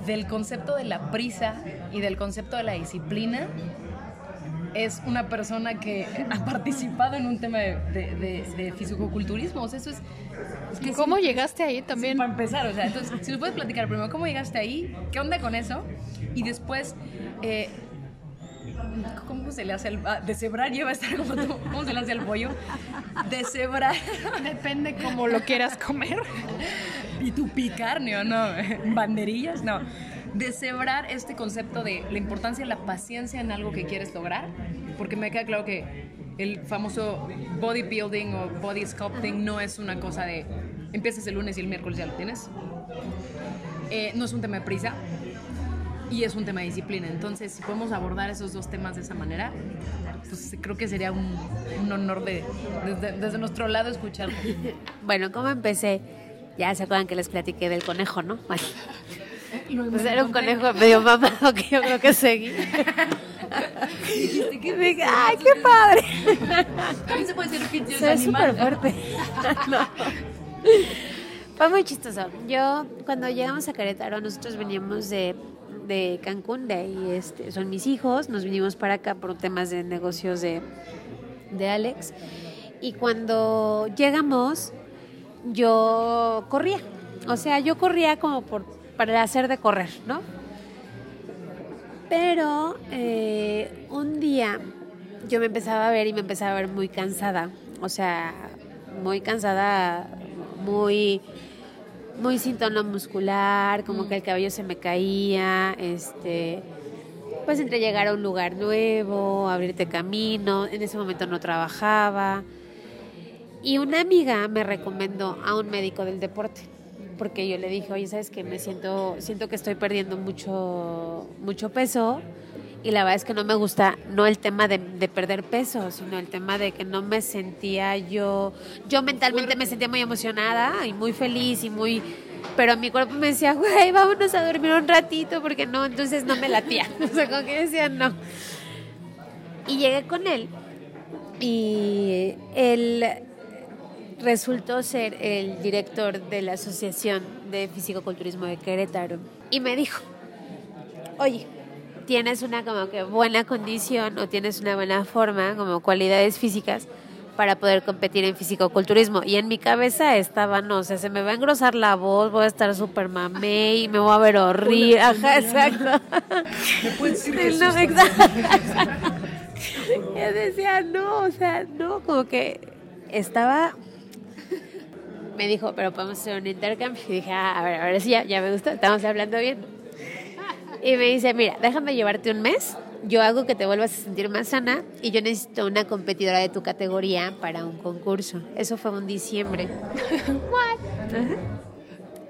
Speaker 4: del concepto de la prisa y del concepto de la disciplina, es una persona que [LAUGHS] ha participado en un tema de, de, de- de fisicoculturismo. O sea, eso es... es que
Speaker 8: ¿Cómo
Speaker 4: sí-
Speaker 8: llegaste ahí también?
Speaker 4: para empezar, o sea, entonces, si nos puedes platicar primero cómo llegaste ahí, qué onda con eso, y después, eh, [LAUGHS] ¿cómo se le hace el. ah, deshebrar lleva a estar como tú, ¿cómo se le hace el pollo? Deshebrar. [LAUGHS]
Speaker 8: Depende cómo lo quieras comer.
Speaker 4: ¿Y tu picarne o no? ¿Banderillas? No. Deshebrar este concepto de la importancia de la paciencia en algo que quieres lograr, porque me queda claro que el famoso bodybuilding o body sculpting no es una cosa de empiezas el lunes y el miércoles ya lo tienes. Eh, no es un tema de prisa y es un tema de disciplina. Entonces, si podemos abordar esos dos temas de esa manera, pues creo que sería un, un honor de, desde, desde nuestro lado escucharlo. [LAUGHS]
Speaker 3: Bueno, ¿cómo empecé? Ya se acuerdan que les platiqué del conejo, ¿no? Bueno, [LAUGHS] pues era un conejo medio mamado que yo creo que seguí. Y [LAUGHS] dije, ¡ay, qué padre!
Speaker 4: También se puede decir fit
Speaker 3: Se ve súper fuerte. No. Fue muy chistoso. Yo, cuando llegamos a Querétaro, nosotros veníamos de, de Cancún, de ahí este, son mis hijos, nos vinimos para acá por temas de negocios de, de Alex. Y cuando llegamos, yo corría. O sea, yo corría como por, para el hacer de correr, ¿no? Pero eh, un día yo me empezaba a ver y me empezaba a ver muy cansada. O sea, muy cansada, muy, muy sin tono muscular, como que el cabello se me caía, este, pues entre llegar a un lugar nuevo, abrirte camino, en ese momento no trabajaba. Y una amiga me recomendó a un médico del deporte, porque yo le dije, oye, ¿sabes qué? Me siento, siento que estoy perdiendo mucho, mucho peso y la verdad es que no me gusta, no el tema de, de perder peso, sino el tema de que no me sentía yo, yo mentalmente me sentía muy emocionada y muy feliz y muy... Pero mi cuerpo me decía, güey, vámonos a dormir un ratito, porque no, entonces no me latía. [LAUGHS] O sea, como que decía, no. Y llegué con él y él resultó ser el director de la Asociación de Fisicoculturismo de Querétaro. Y me dijo, oye, tienes una como que buena condición o tienes una buena forma, como cualidades físicas, para poder competir en fisicoculturismo. Y en mi cabeza estaba, no, o sea, se me va a engrosar la voz, voy a estar súper mamé y me voy a ver horrible. Ajá, exacto. Sí, no, exacto. [LAUGHS] Yo decía, no, o sea, no, como que estaba me dijo, pero podemos hacer un intercambio. Y dije, ah, a ver, ahora sí, ya, ya me gusta, estamos hablando bien. Y me dice, mira, déjame llevarte un mes, yo hago que te vuelvas a sentir más sana y yo necesito una competidora de tu categoría para un concurso. Eso fue un diciembre. [LAUGHS] What?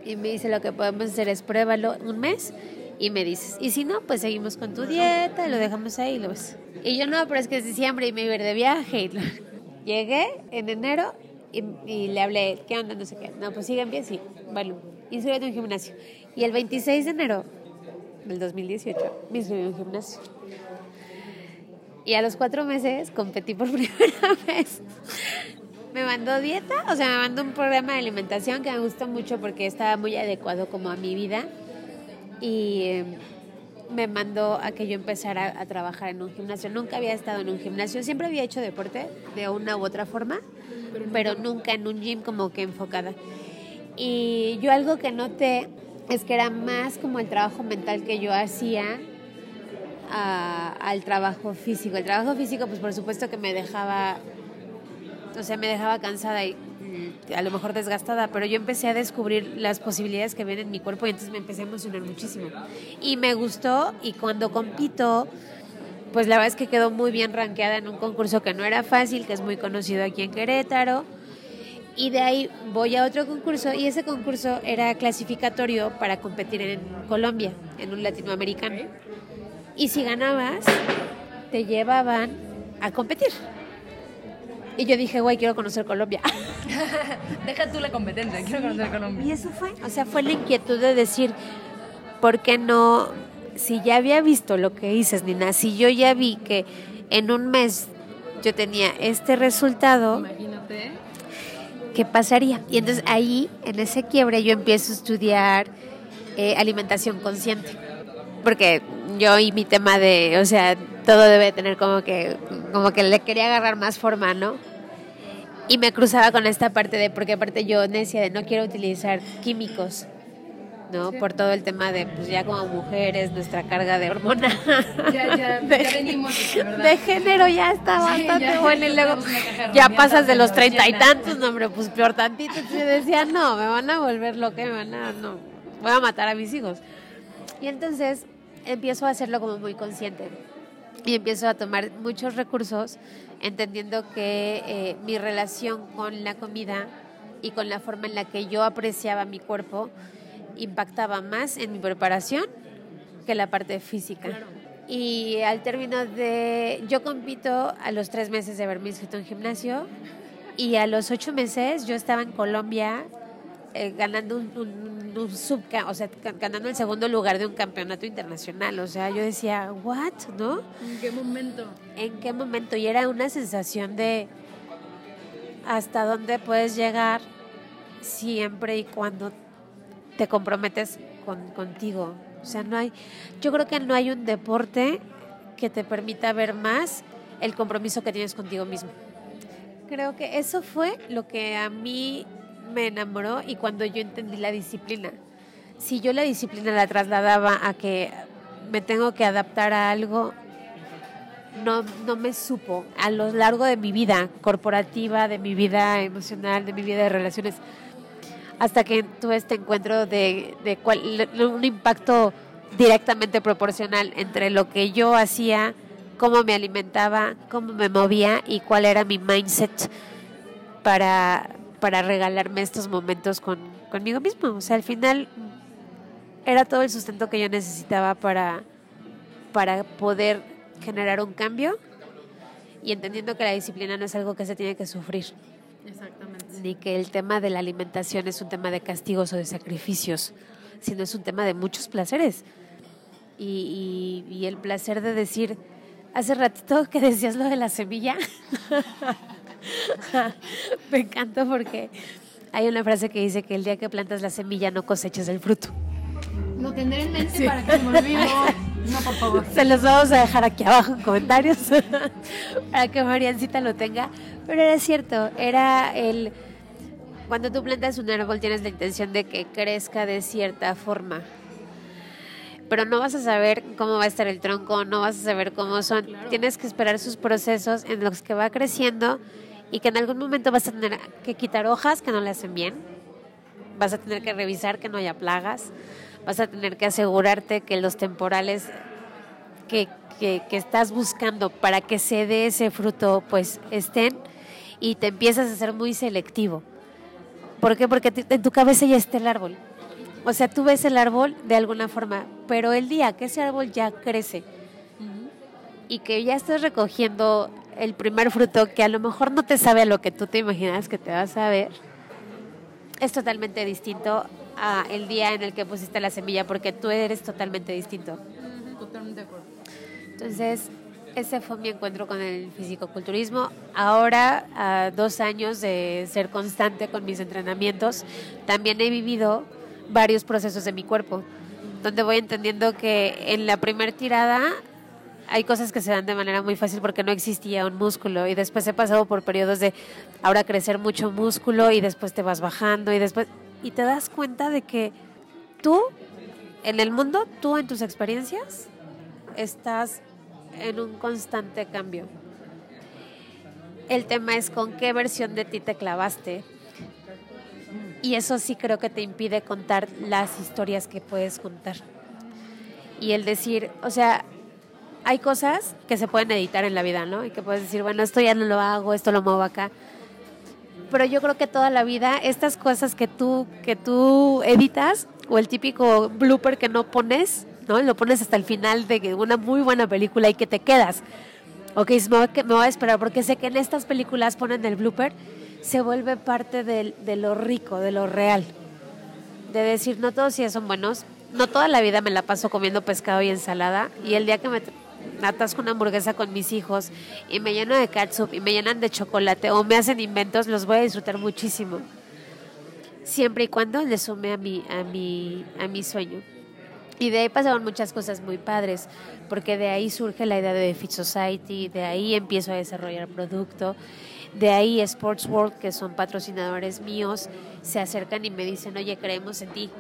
Speaker 3: Y me dice, lo que podemos hacer es pruébalo un mes y me dices. Y si no, pues seguimos con tu dieta, lo dejamos ahí y lo ves. Y yo no, pero es que es diciembre y me iba a ir de viaje. [LAUGHS] Llegué en enero y, y le hablé, ¿qué onda? No sé qué. No, pues sigue en pie, sí. Bueno, inscríbete en un gimnasio. Y el 26 de enero del 2018 me inscribí en un gimnasio. Y a los cuatro meses competí por [LAUGHS] primera vez. Me mandó dieta, o sea, me mandó un programa de alimentación que me gustó mucho porque estaba muy adecuado como a mi vida. Y eh, me mandó a que yo empezara a trabajar en un gimnasio. Nunca había estado en un gimnasio, siempre había hecho deporte de una u otra forma, pero nunca en un gym como que enfocada. Y yo algo que noté es que era más como el trabajo mental que yo hacía a- al trabajo físico. El trabajo físico, pues por supuesto que me dejaba, o sea, me dejaba cansada y mm, a lo mejor desgastada, pero yo empecé a descubrir las posibilidades que ven en mi cuerpo y entonces me empecé a emocionar muchísimo. Y me gustó y cuando compito, pues la verdad es que quedó muy bien rankeada en un concurso que no era fácil, que es muy conocido aquí en Querétaro. Y de ahí voy a otro concurso y ese concurso era clasificatorio para competir en Colombia, en un latinoamericano. Y si ganabas, te llevaban a competir. Y yo dije, güey, quiero conocer Colombia. [LAUGHS]
Speaker 4: Deja tú la competencia, quiero conocer Colombia.
Speaker 3: Y eso fue, o sea, fue la inquietud de decir, ¿por qué no? Si ya había visto lo que dices, Nina, si yo ya vi que en un mes yo tenía este resultado,
Speaker 4: Imagínate.
Speaker 3: ¿Qué pasaría? Y entonces ahí, en ese quiebre, yo empiezo a estudiar eh, alimentación consciente. Porque yo y mi tema de, o sea, todo debe tener como que, como que le quería agarrar más forma, ¿no? Y me cruzaba con esta parte de, porque aparte yo necia de no quiero utilizar químicos, ¿no? Por todo el tema de, pues ya como mujeres, nuestra carga de hormona. [LAUGHS]
Speaker 4: Ya, ya,
Speaker 3: de,
Speaker 4: ya venimos, [LAUGHS] de verdad.
Speaker 3: de género ya está
Speaker 4: Sí,
Speaker 3: bastante
Speaker 4: ya,
Speaker 3: bueno y luego ya pasas de los treinta y
Speaker 4: 80.
Speaker 3: tantos, no hombre, pues peor tantito. Yo decía, no, me van a volver loca, me van a, no, voy a matar a mis hijos. Y entonces empiezo a hacerlo como muy consciente y empiezo a tomar muchos recursos entendiendo que eh, mi relación con la comida y con la forma en la que yo apreciaba mi cuerpo impactaba más en mi preparación que la parte física. Y al término de... Yo compito a los tres meses de haberme inscrito en gimnasio y a los ocho meses yo estaba en Colombia eh, ganando un, un, un subca- o sea, ga- ganando el segundo lugar de un campeonato internacional. O sea, yo decía, ¿what? ¿No?
Speaker 4: ¿En qué momento?
Speaker 3: ¿En qué momento? Y era una sensación de hasta dónde puedes llegar siempre y cuando te comprometes con, contigo. O sea, no hay, yo creo que no hay un deporte que te permita ver más el compromiso que tienes contigo mismo. Creo que eso fue lo que a mí me enamoró y cuando yo entendí la disciplina. Si yo la disciplina la trasladaba a que me tengo que adaptar a algo, no, no me supo a lo largo de mi vida corporativa, de mi vida emocional, de mi vida de relaciones, hasta que tuve este encuentro de, de cuál- un impacto directamente proporcional entre lo que yo hacía, cómo me alimentaba, cómo me movía y cuál era mi mindset para, para regalarme estos momentos con, conmigo mismo. O sea, al final era todo el sustento que yo necesitaba para, para poder generar un cambio y entendiendo que la disciplina no es algo que se tiene que sufrir,
Speaker 4: Exactamente.
Speaker 3: Ni que el tema de la alimentación es un tema de castigos o de sacrificios, sino es un tema de muchos placeres. Y, y- y el placer de decir, hace ratito que decías lo de la semilla, [LAUGHS] me encanta porque hay una frase que dice que el día que plantas la semilla no cosechas el fruto.
Speaker 8: Lo tendré en mente para que me olvide. [LAUGHS] No, por favor.
Speaker 3: Se los vamos a dejar aquí abajo en comentarios [LAUGHS] para que Mariancita lo tenga. Pero era cierto, era el... Cuando tú plantas un árbol tienes la intención de que crezca de cierta forma. Pero no vas a saber cómo va a estar el tronco, no vas a saber cómo son. Tienes que esperar sus procesos en los que va creciendo y que en algún momento vas a tener que quitar hojas que no le hacen bien. Vas a tener que revisar que no haya plagas. Vas a tener que asegurarte que los temporales que, que, que estás buscando para que se dé ese fruto, pues estén y te empiezas a ser muy selectivo. ¿Por qué? Porque en tu cabeza ya está el árbol. O sea, tú ves el árbol de alguna forma, pero el día que ese árbol ya crece y que ya estés recogiendo el primer fruto que a lo mejor no te sabe a lo que tú te imaginas que te vas a ver, es totalmente distinto a el día en el que pusiste la semilla porque tú eres totalmente distinto.
Speaker 4: Totalmente de acuerdo.
Speaker 3: Entonces, ese fue mi encuentro con el fisicoculturismo. Ahora, a dos años de ser constante con mis entrenamientos, también he vivido varios procesos de mi cuerpo, donde voy entendiendo que en la primer tirada hay cosas que se dan de manera muy fácil porque no existía un músculo y después he pasado por periodos de ahora crecer mucho músculo y después te vas bajando y después y te das cuenta de que tú en el mundo, tú en tus experiencias estás en un constante cambio. El tema es con qué versión de ti te clavaste. Y eso sí creo que te impide contar las historias que puedes contar. Y el decir, o sea, hay cosas que se pueden editar en la vida, ¿no? Y que puedes decir, bueno, esto ya no lo hago, esto lo muevo acá. Pero yo creo que toda la vida, estas cosas que tú, que tú editas, o el típico blooper que no pones, ¿no? Lo pones hasta el final de una muy buena película y que te quedas. Ok, me voy a esperar porque sé que en estas películas ponen el blooper, se vuelve parte de, lo rico, de lo real. De decir, no todos días son buenos, no toda la vida me la paso comiendo pescado y ensalada y el día que me atasco una hamburguesa con mis hijos y me lleno de ketchup y me llenan de chocolate o me hacen inventos, los voy a disfrutar muchísimo. Siempre y cuando le sume a mi, a mi, a mi sueño. Y de ahí pasaron muchas cosas muy padres, porque de ahí surge la idea de Fit Society, de ahí empiezo a desarrollar producto, de ahí Sports World, que son patrocinadores míos, se acercan y me dicen, oye, creemos en ti.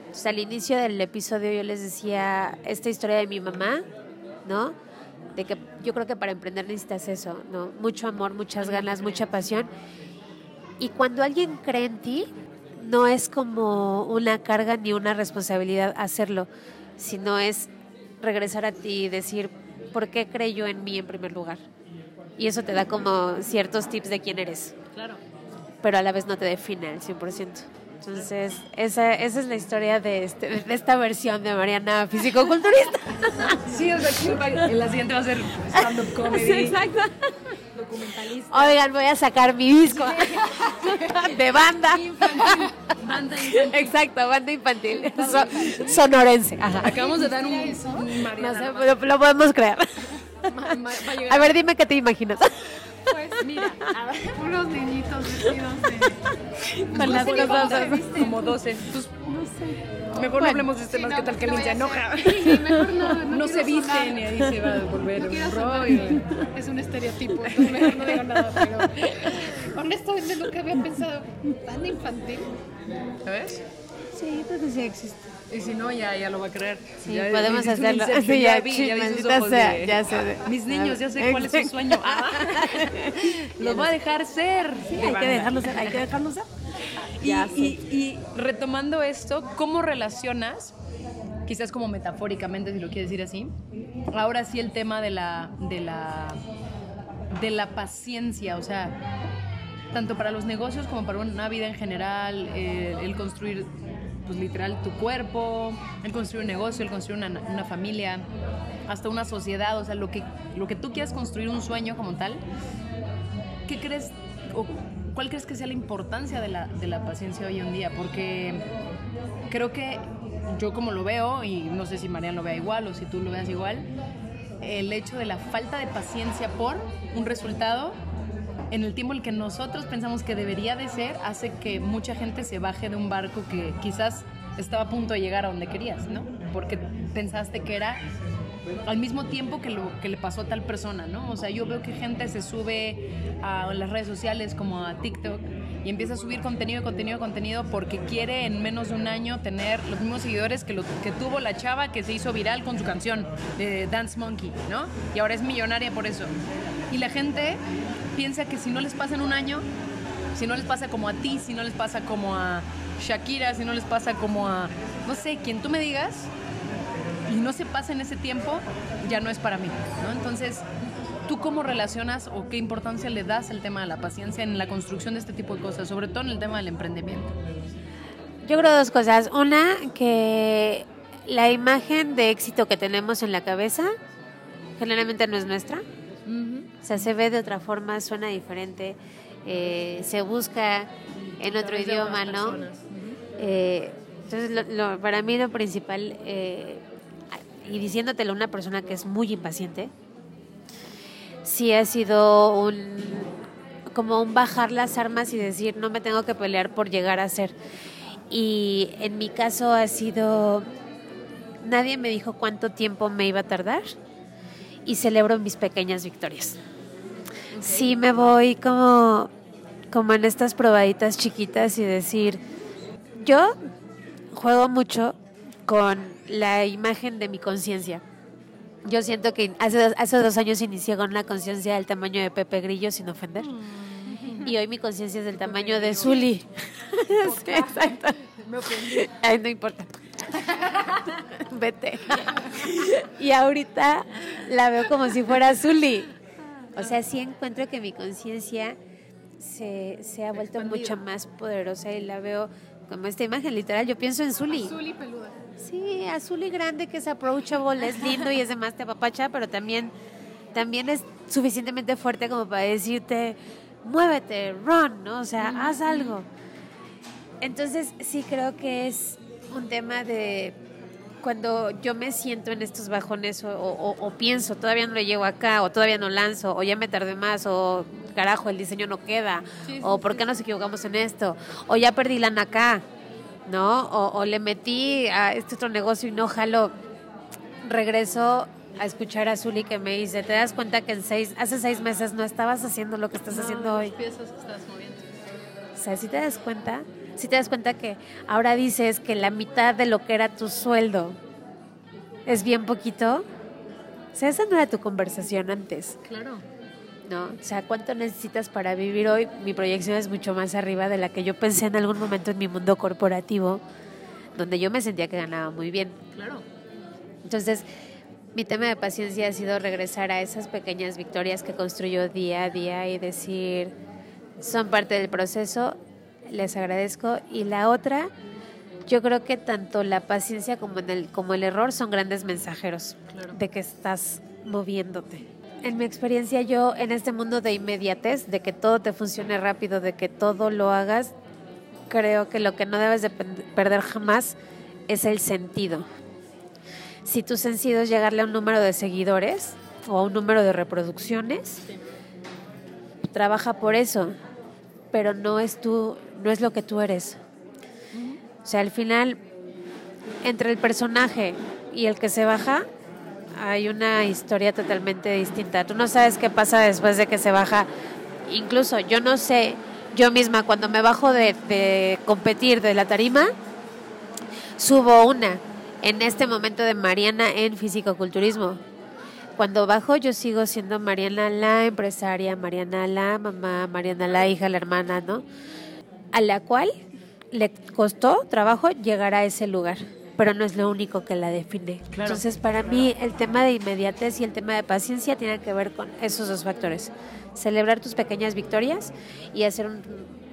Speaker 3: Entonces, al inicio del episodio yo les decía esta historia de mi mamá, ¿no? De que yo creo que para emprender necesitas eso, ¿no? Mucho amor, muchas ganas, mucha pasión. Y cuando alguien cree en ti, no es como una carga ni una responsabilidad hacerlo, sino es regresar a ti y decir, ¿por qué creyó en mí en primer lugar? Y eso te da como ciertos tips de quién eres.
Speaker 4: Claro.
Speaker 3: Pero a la vez no te define al 100%. Entonces, esa, esa es la historia de, este, de esta versión de Mariana fisicoculturista. [LAUGHS]
Speaker 4: Sí, o sea, en la siguiente va a ser stand-up comedy.
Speaker 3: Sí, exacto. Oigan, voy a sacar mi disco [LAUGHS] de banda.
Speaker 4: Banda infantil.
Speaker 3: Exacto, banda infantil. So- sonorense. Ajá.
Speaker 4: Acabamos de dar un, un
Speaker 3: No sé, lo, lo podemos creer.
Speaker 4: Ma- ma- va a llegar
Speaker 3: A ver, dime qué te imaginas.
Speaker 8: Pues mira, unos niñitos vestidos de...
Speaker 3: Con las
Speaker 4: como 12. Pues, Mejor no hablemos de este
Speaker 8: Sí,
Speaker 4: más
Speaker 8: no,
Speaker 4: que tal que
Speaker 8: a
Speaker 4: enoja.
Speaker 8: Sí, mejor no, no,
Speaker 4: No se visten
Speaker 8: sonar.
Speaker 4: y ahí se va a volver
Speaker 8: No es un estereotipo, entonces mejor no digo nada, pero honestamente nunca había pensado tan infantil.
Speaker 4: ¿Sabes?
Speaker 3: Sí, creo que sí existe.
Speaker 4: Y si no, ya, ya lo va a creer.
Speaker 3: Sí,
Speaker 4: Ya-
Speaker 3: podemos
Speaker 4: ya
Speaker 3: hacerlo. Sí,
Speaker 4: ya vi,
Speaker 3: sí,
Speaker 4: ya vi sus ojos
Speaker 3: sea,
Speaker 4: de-
Speaker 3: ya sé de-
Speaker 4: Mis niños, ya sé cuál es su sueño. [LAUGHS] Ah, los va a dejar ser.
Speaker 3: Sí, hay que dejarlo ser, hay que dejarlo ser.
Speaker 4: Y,
Speaker 3: Ya
Speaker 4: y- y retomando esto, ¿cómo relacionas, quizás como metafóricamente, si lo quieres decir así, ahora sí el tema de la, de la, de la paciencia, o sea, tanto para los negocios como para una vida en general, eh, el construir, pues literal, tu cuerpo, el construir un negocio, el construir una, familia, hasta una sociedad, o sea, lo que, lo que tú quieras construir un sueño como tal, ¿qué crees o cuál crees que sea la importancia de la, de la paciencia hoy en día? Porque creo que yo como lo veo, y no sé si Mariana lo vea igual o si tú lo veas igual, el hecho de la falta de paciencia por un resultado en el tiempo en el que nosotros pensamos que debería de ser hace que mucha gente se baje de un barco que quizás estaba a punto de llegar a donde querías, ¿no? Porque pensaste que era al mismo tiempo que lo que le pasó a tal persona, ¿no? O sea, yo veo que gente se sube a las redes sociales como a TikTok y empieza a subir contenido, contenido, contenido porque quiere en menos de un año tener los mismos seguidores que, lo, que tuvo la chava que se hizo viral con su canción de Dance Monkey, ¿no? Y ahora es millonaria por eso. Y la gente piensa que si no les pasa en un año, si no les pasa como a ti, si no les pasa como a Shakira, si no les pasa como a, no sé, quien tú me digas, y no se pasa en ese tiempo, ya no es para mí, ¿no? Entonces, ¿tú cómo relacionas o qué importancia le das al tema de la paciencia en la construcción de este tipo de cosas, sobre todo en el tema del emprendimiento?
Speaker 3: Yo creo dos cosas. Una, que la imagen de éxito que tenemos en la cabeza generalmente no es nuestra. O sea, se ve de otra forma, suena diferente, eh, se busca en otro idioma, ¿no? Eh, entonces, lo- lo- para mí lo principal, eh, y diciéndotelo una persona que es muy impaciente, sí ha sido un como un bajar las armas y decir no me tengo que pelear por llegar a ser. Y en mi caso ha sido nadie me dijo cuánto tiempo me iba a tardar y celebro mis pequeñas victorias. Sí me voy como como en estas probaditas chiquitas y decir yo juego mucho con la imagen de mi conciencia. Yo siento que hace dos, hace dos años inicié con una conciencia del tamaño de Pepe Grillo, sin ofender. Y hoy mi conciencia es del tamaño de Zully. [LAUGHS] Sí, exacto. Ay, no importa. [LAUGHS] Vete. Y ahorita la veo como si fuera Zully. O sea, sí encuentro que mi conciencia se, se ha vuelto mucho más poderosa y la veo como esta imagen literal. Yo pienso en Zully.
Speaker 8: Azul y peluda.
Speaker 3: Sí, azul y grande que es approachable, es lindo y es de más te apapacha, pero también, también es suficientemente fuerte como para decirte, muévete, run, ¿no? O sea, haz algo. Entonces sí creo que es un tema de cuando yo me siento en estos bajones o, o- o pienso, todavía no le llego acá, o todavía no lanzo, o ya me tardé más, o carajo, el diseño no queda, o por qué nos equivocamos en esto, o ya perdí lana acá, ¿no? O, o le metí a este otro negocio y no jalo. Regreso a escuchar a Zuli que me dice, ¿te das cuenta que en seis, hace seis meses no estabas haciendo lo que estás haciendo hoy?
Speaker 8: piezas que estás moviendo.
Speaker 3: O sea, si te das cuenta, si te das cuenta que ahora dices que la mitad de lo que era tu sueldo es bien poquito. O sea, esa no era tu conversación antes,
Speaker 8: Claro.
Speaker 3: ¿no? O sea, ¿cuánto necesitas para vivir hoy? Mi proyección es mucho más arriba de la que yo pensé en algún momento en mi mundo corporativo, donde yo me sentía que ganaba muy bien.
Speaker 8: Claro.
Speaker 3: Entonces, mi tema de paciencia ha sido regresar a esas pequeñas victorias que construyo día a día y decir, son parte del proceso, les agradezco. Y la otra, yo creo que tanto la paciencia como, en el, como el error son grandes mensajeros de que estás moviéndote. En mi experiencia, yo en este mundo de inmediatez, de que todo te funcione rápido, de que todo lo hagas, creo que lo que no debes de perder jamás es el sentido. Si tu sentido es llegarle a un número de seguidores o a un número de reproducciones, trabaja por eso, pero no es tú, no es lo que tú eres. O sea, al final, entre el personaje y el que se baja, hay una historia totalmente distinta. Tú no sabes qué pasa después de que se baja. Incluso yo no sé, yo misma cuando me bajo de, competir de la tarima, subo una en este momento de Mariana en fisicoculturismo. Cuando bajo yo sigo siendo Mariana la empresaria, Mariana la mamá, Mariana la hija, la hermana, ¿no? A la cual le costó trabajo llegar a ese lugar, pero no es lo único que la define. Entonces, para mí el tema de inmediatez y el tema de paciencia tienen que ver con esos dos factores. Celebrar tus pequeñas victorias y hacer un,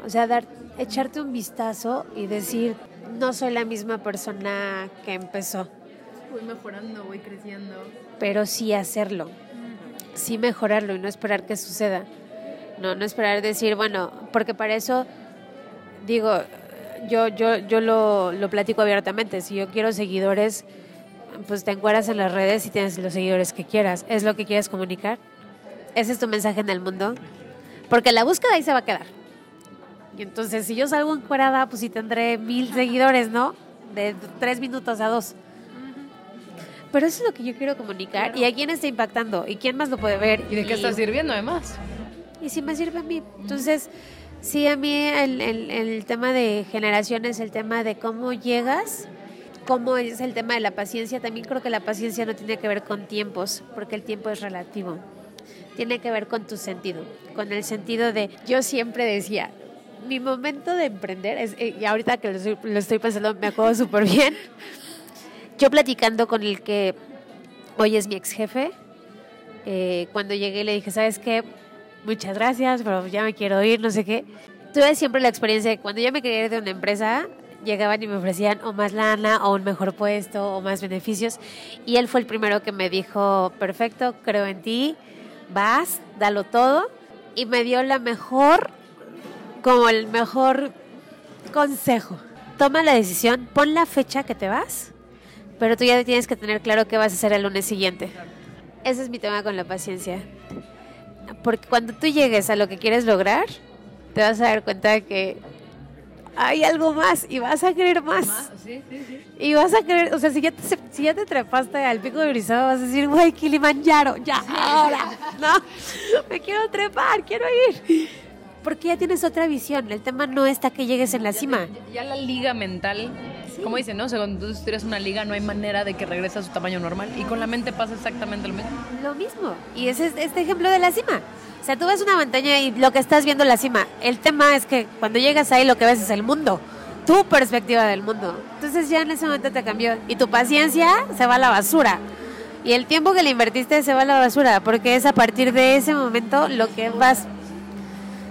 Speaker 3: o sea, dar, echarte un vistazo y decir, no soy la misma persona que empezó
Speaker 8: Voy mejorando, voy creciendo.
Speaker 3: pero sí hacerlo, sí mejorarlo y no esperar que suceda. No, no esperar decir, bueno, porque para eso, digo, yo, yo, yo lo, lo platico abiertamente, si yo quiero seguidores, pues te encuadras en las redes y tienes los seguidores que quieras. ¿Es lo que quieres comunicar? ¿Ese es tu mensaje en el mundo? Porque la búsqueda ahí se va a quedar. Y entonces, si yo salgo encuerada, pues sí tendré mil [LAUGHS] seguidores, ¿no? De tres minutos a dos. Pero eso es lo que yo quiero comunicar. ¿Y a quién está impactando? ¿Y quién más lo puede ver?
Speaker 4: ¿Y de qué está sirviendo además?
Speaker 3: Y si me sirve a mí. Entonces, sí, a mí el, el- tema de generaciones, el tema de cómo llegas, cómo es el tema de la paciencia. También creo que la paciencia no tiene que ver con tiempos, porque el tiempo es relativo. Tiene que ver con tu sentido, con el sentido de, yo siempre decía, mi momento de emprender, es, eh, y ahorita que lo lo estoy pensando, me acuerdo súper bien, yo platicando con el que hoy es mi ex jefe, eh, cuando llegué le dije, ¿sabes qué? Muchas gracias, pero ya me quiero ir, no sé qué. Tuve siempre la experiencia de cuando yo me quería ir de una empresa, llegaban y me ofrecían o más lana o un mejor puesto o más beneficios. Y él fue el primero que me dijo, perfecto, creo en ti, vas, dalo todo. Y me dio la mejor, como el mejor consejo. Toma la decisión, pon la fecha que te vas, pero tú ya tienes que tener claro qué vas a hacer el lunes siguiente. Ese es mi tema con la paciencia. Porque cuando tú llegues a lo que quieres lograr, te vas a dar cuenta de que hay algo más y vas a querer más. Y vas a querer, o sea, si ya te, si ya te trepaste al pico de Orizaba, vas a decir, güey, Kilimanjaro, ya, ahora, no, [LAUGHS] me quiero trepar, quiero ir. Porque ya tienes otra visión, el tema no está que llegues en la cima.
Speaker 4: Ya la liga mental, como dicen, ¿no? O sea, cuando tú estudias una liga no hay manera de que regrese a su tamaño normal. Y con la mente pasa exactamente lo mismo.
Speaker 3: Lo mismo. Y ese es este ejemplo de la cima. O sea, tú ves una montaña y lo que estás viendo es la cima. El tema es que cuando llegas ahí lo que ves es el mundo. Tu perspectiva del mundo. Entonces ya en ese momento te cambió. Y tu paciencia se va a la basura. Y el tiempo que le invertiste se va a la basura. Porque es a partir de ese momento lo que vas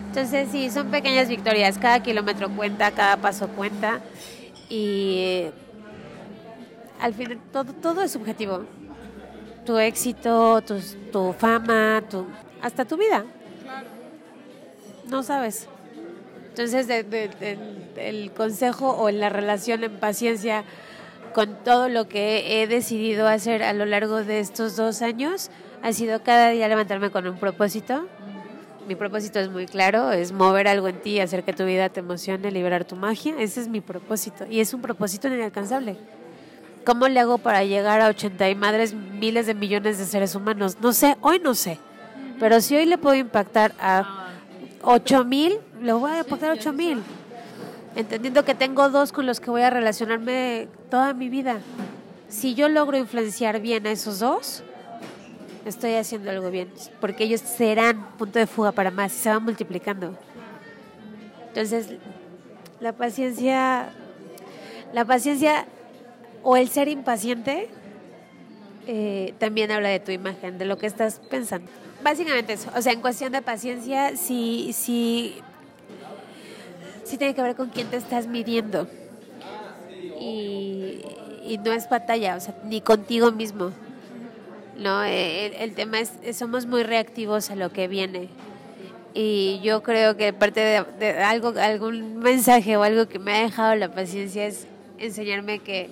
Speaker 3: entonces sí, son pequeñas victorias, cada kilómetro cuenta, cada paso cuenta y al final todo, todo es subjetivo. Tu éxito, tu, tu fama, tu, hasta tu vida. No sabes. Entonces de- de- de- el consejo o la relación en paciencia con todo lo que he decidido hacer a lo largo de estos dos años ha sido cada día levantarme con un propósito. Mi propósito es muy claro, es mover algo en ti, hacer que tu vida te emocione, liberar tu magia. Ese es mi propósito y es un propósito inalcanzable. ¿Cómo le hago para llegar a 80 y madres miles de millones de seres humanos? No sé, hoy no sé. Pero si hoy le puedo impactar a 8 mil, le voy a impactar a 8 mil. Entendiendo que tengo dos con los que voy a relacionarme toda mi vida. Si yo logro influenciar bien a esos dos, estoy haciendo algo bien. Porque ellos serán punto de fuga para más se van multiplicando. Entonces, la paciencia, la paciencia o el ser impaciente eh, también habla de tu imagen, de lo que estás pensando. Básicamente eso. O sea, en cuestión de paciencia, sí, sí, sí tiene que ver con quién te estás midiendo. Y, y no es batalla, o sea, ni contigo mismo. No, Eh, el, tema es, es somos muy reactivos a lo que viene. Y yo creo que parte de, de algo, algún mensaje o algo que me ha dejado la paciencia es enseñarme que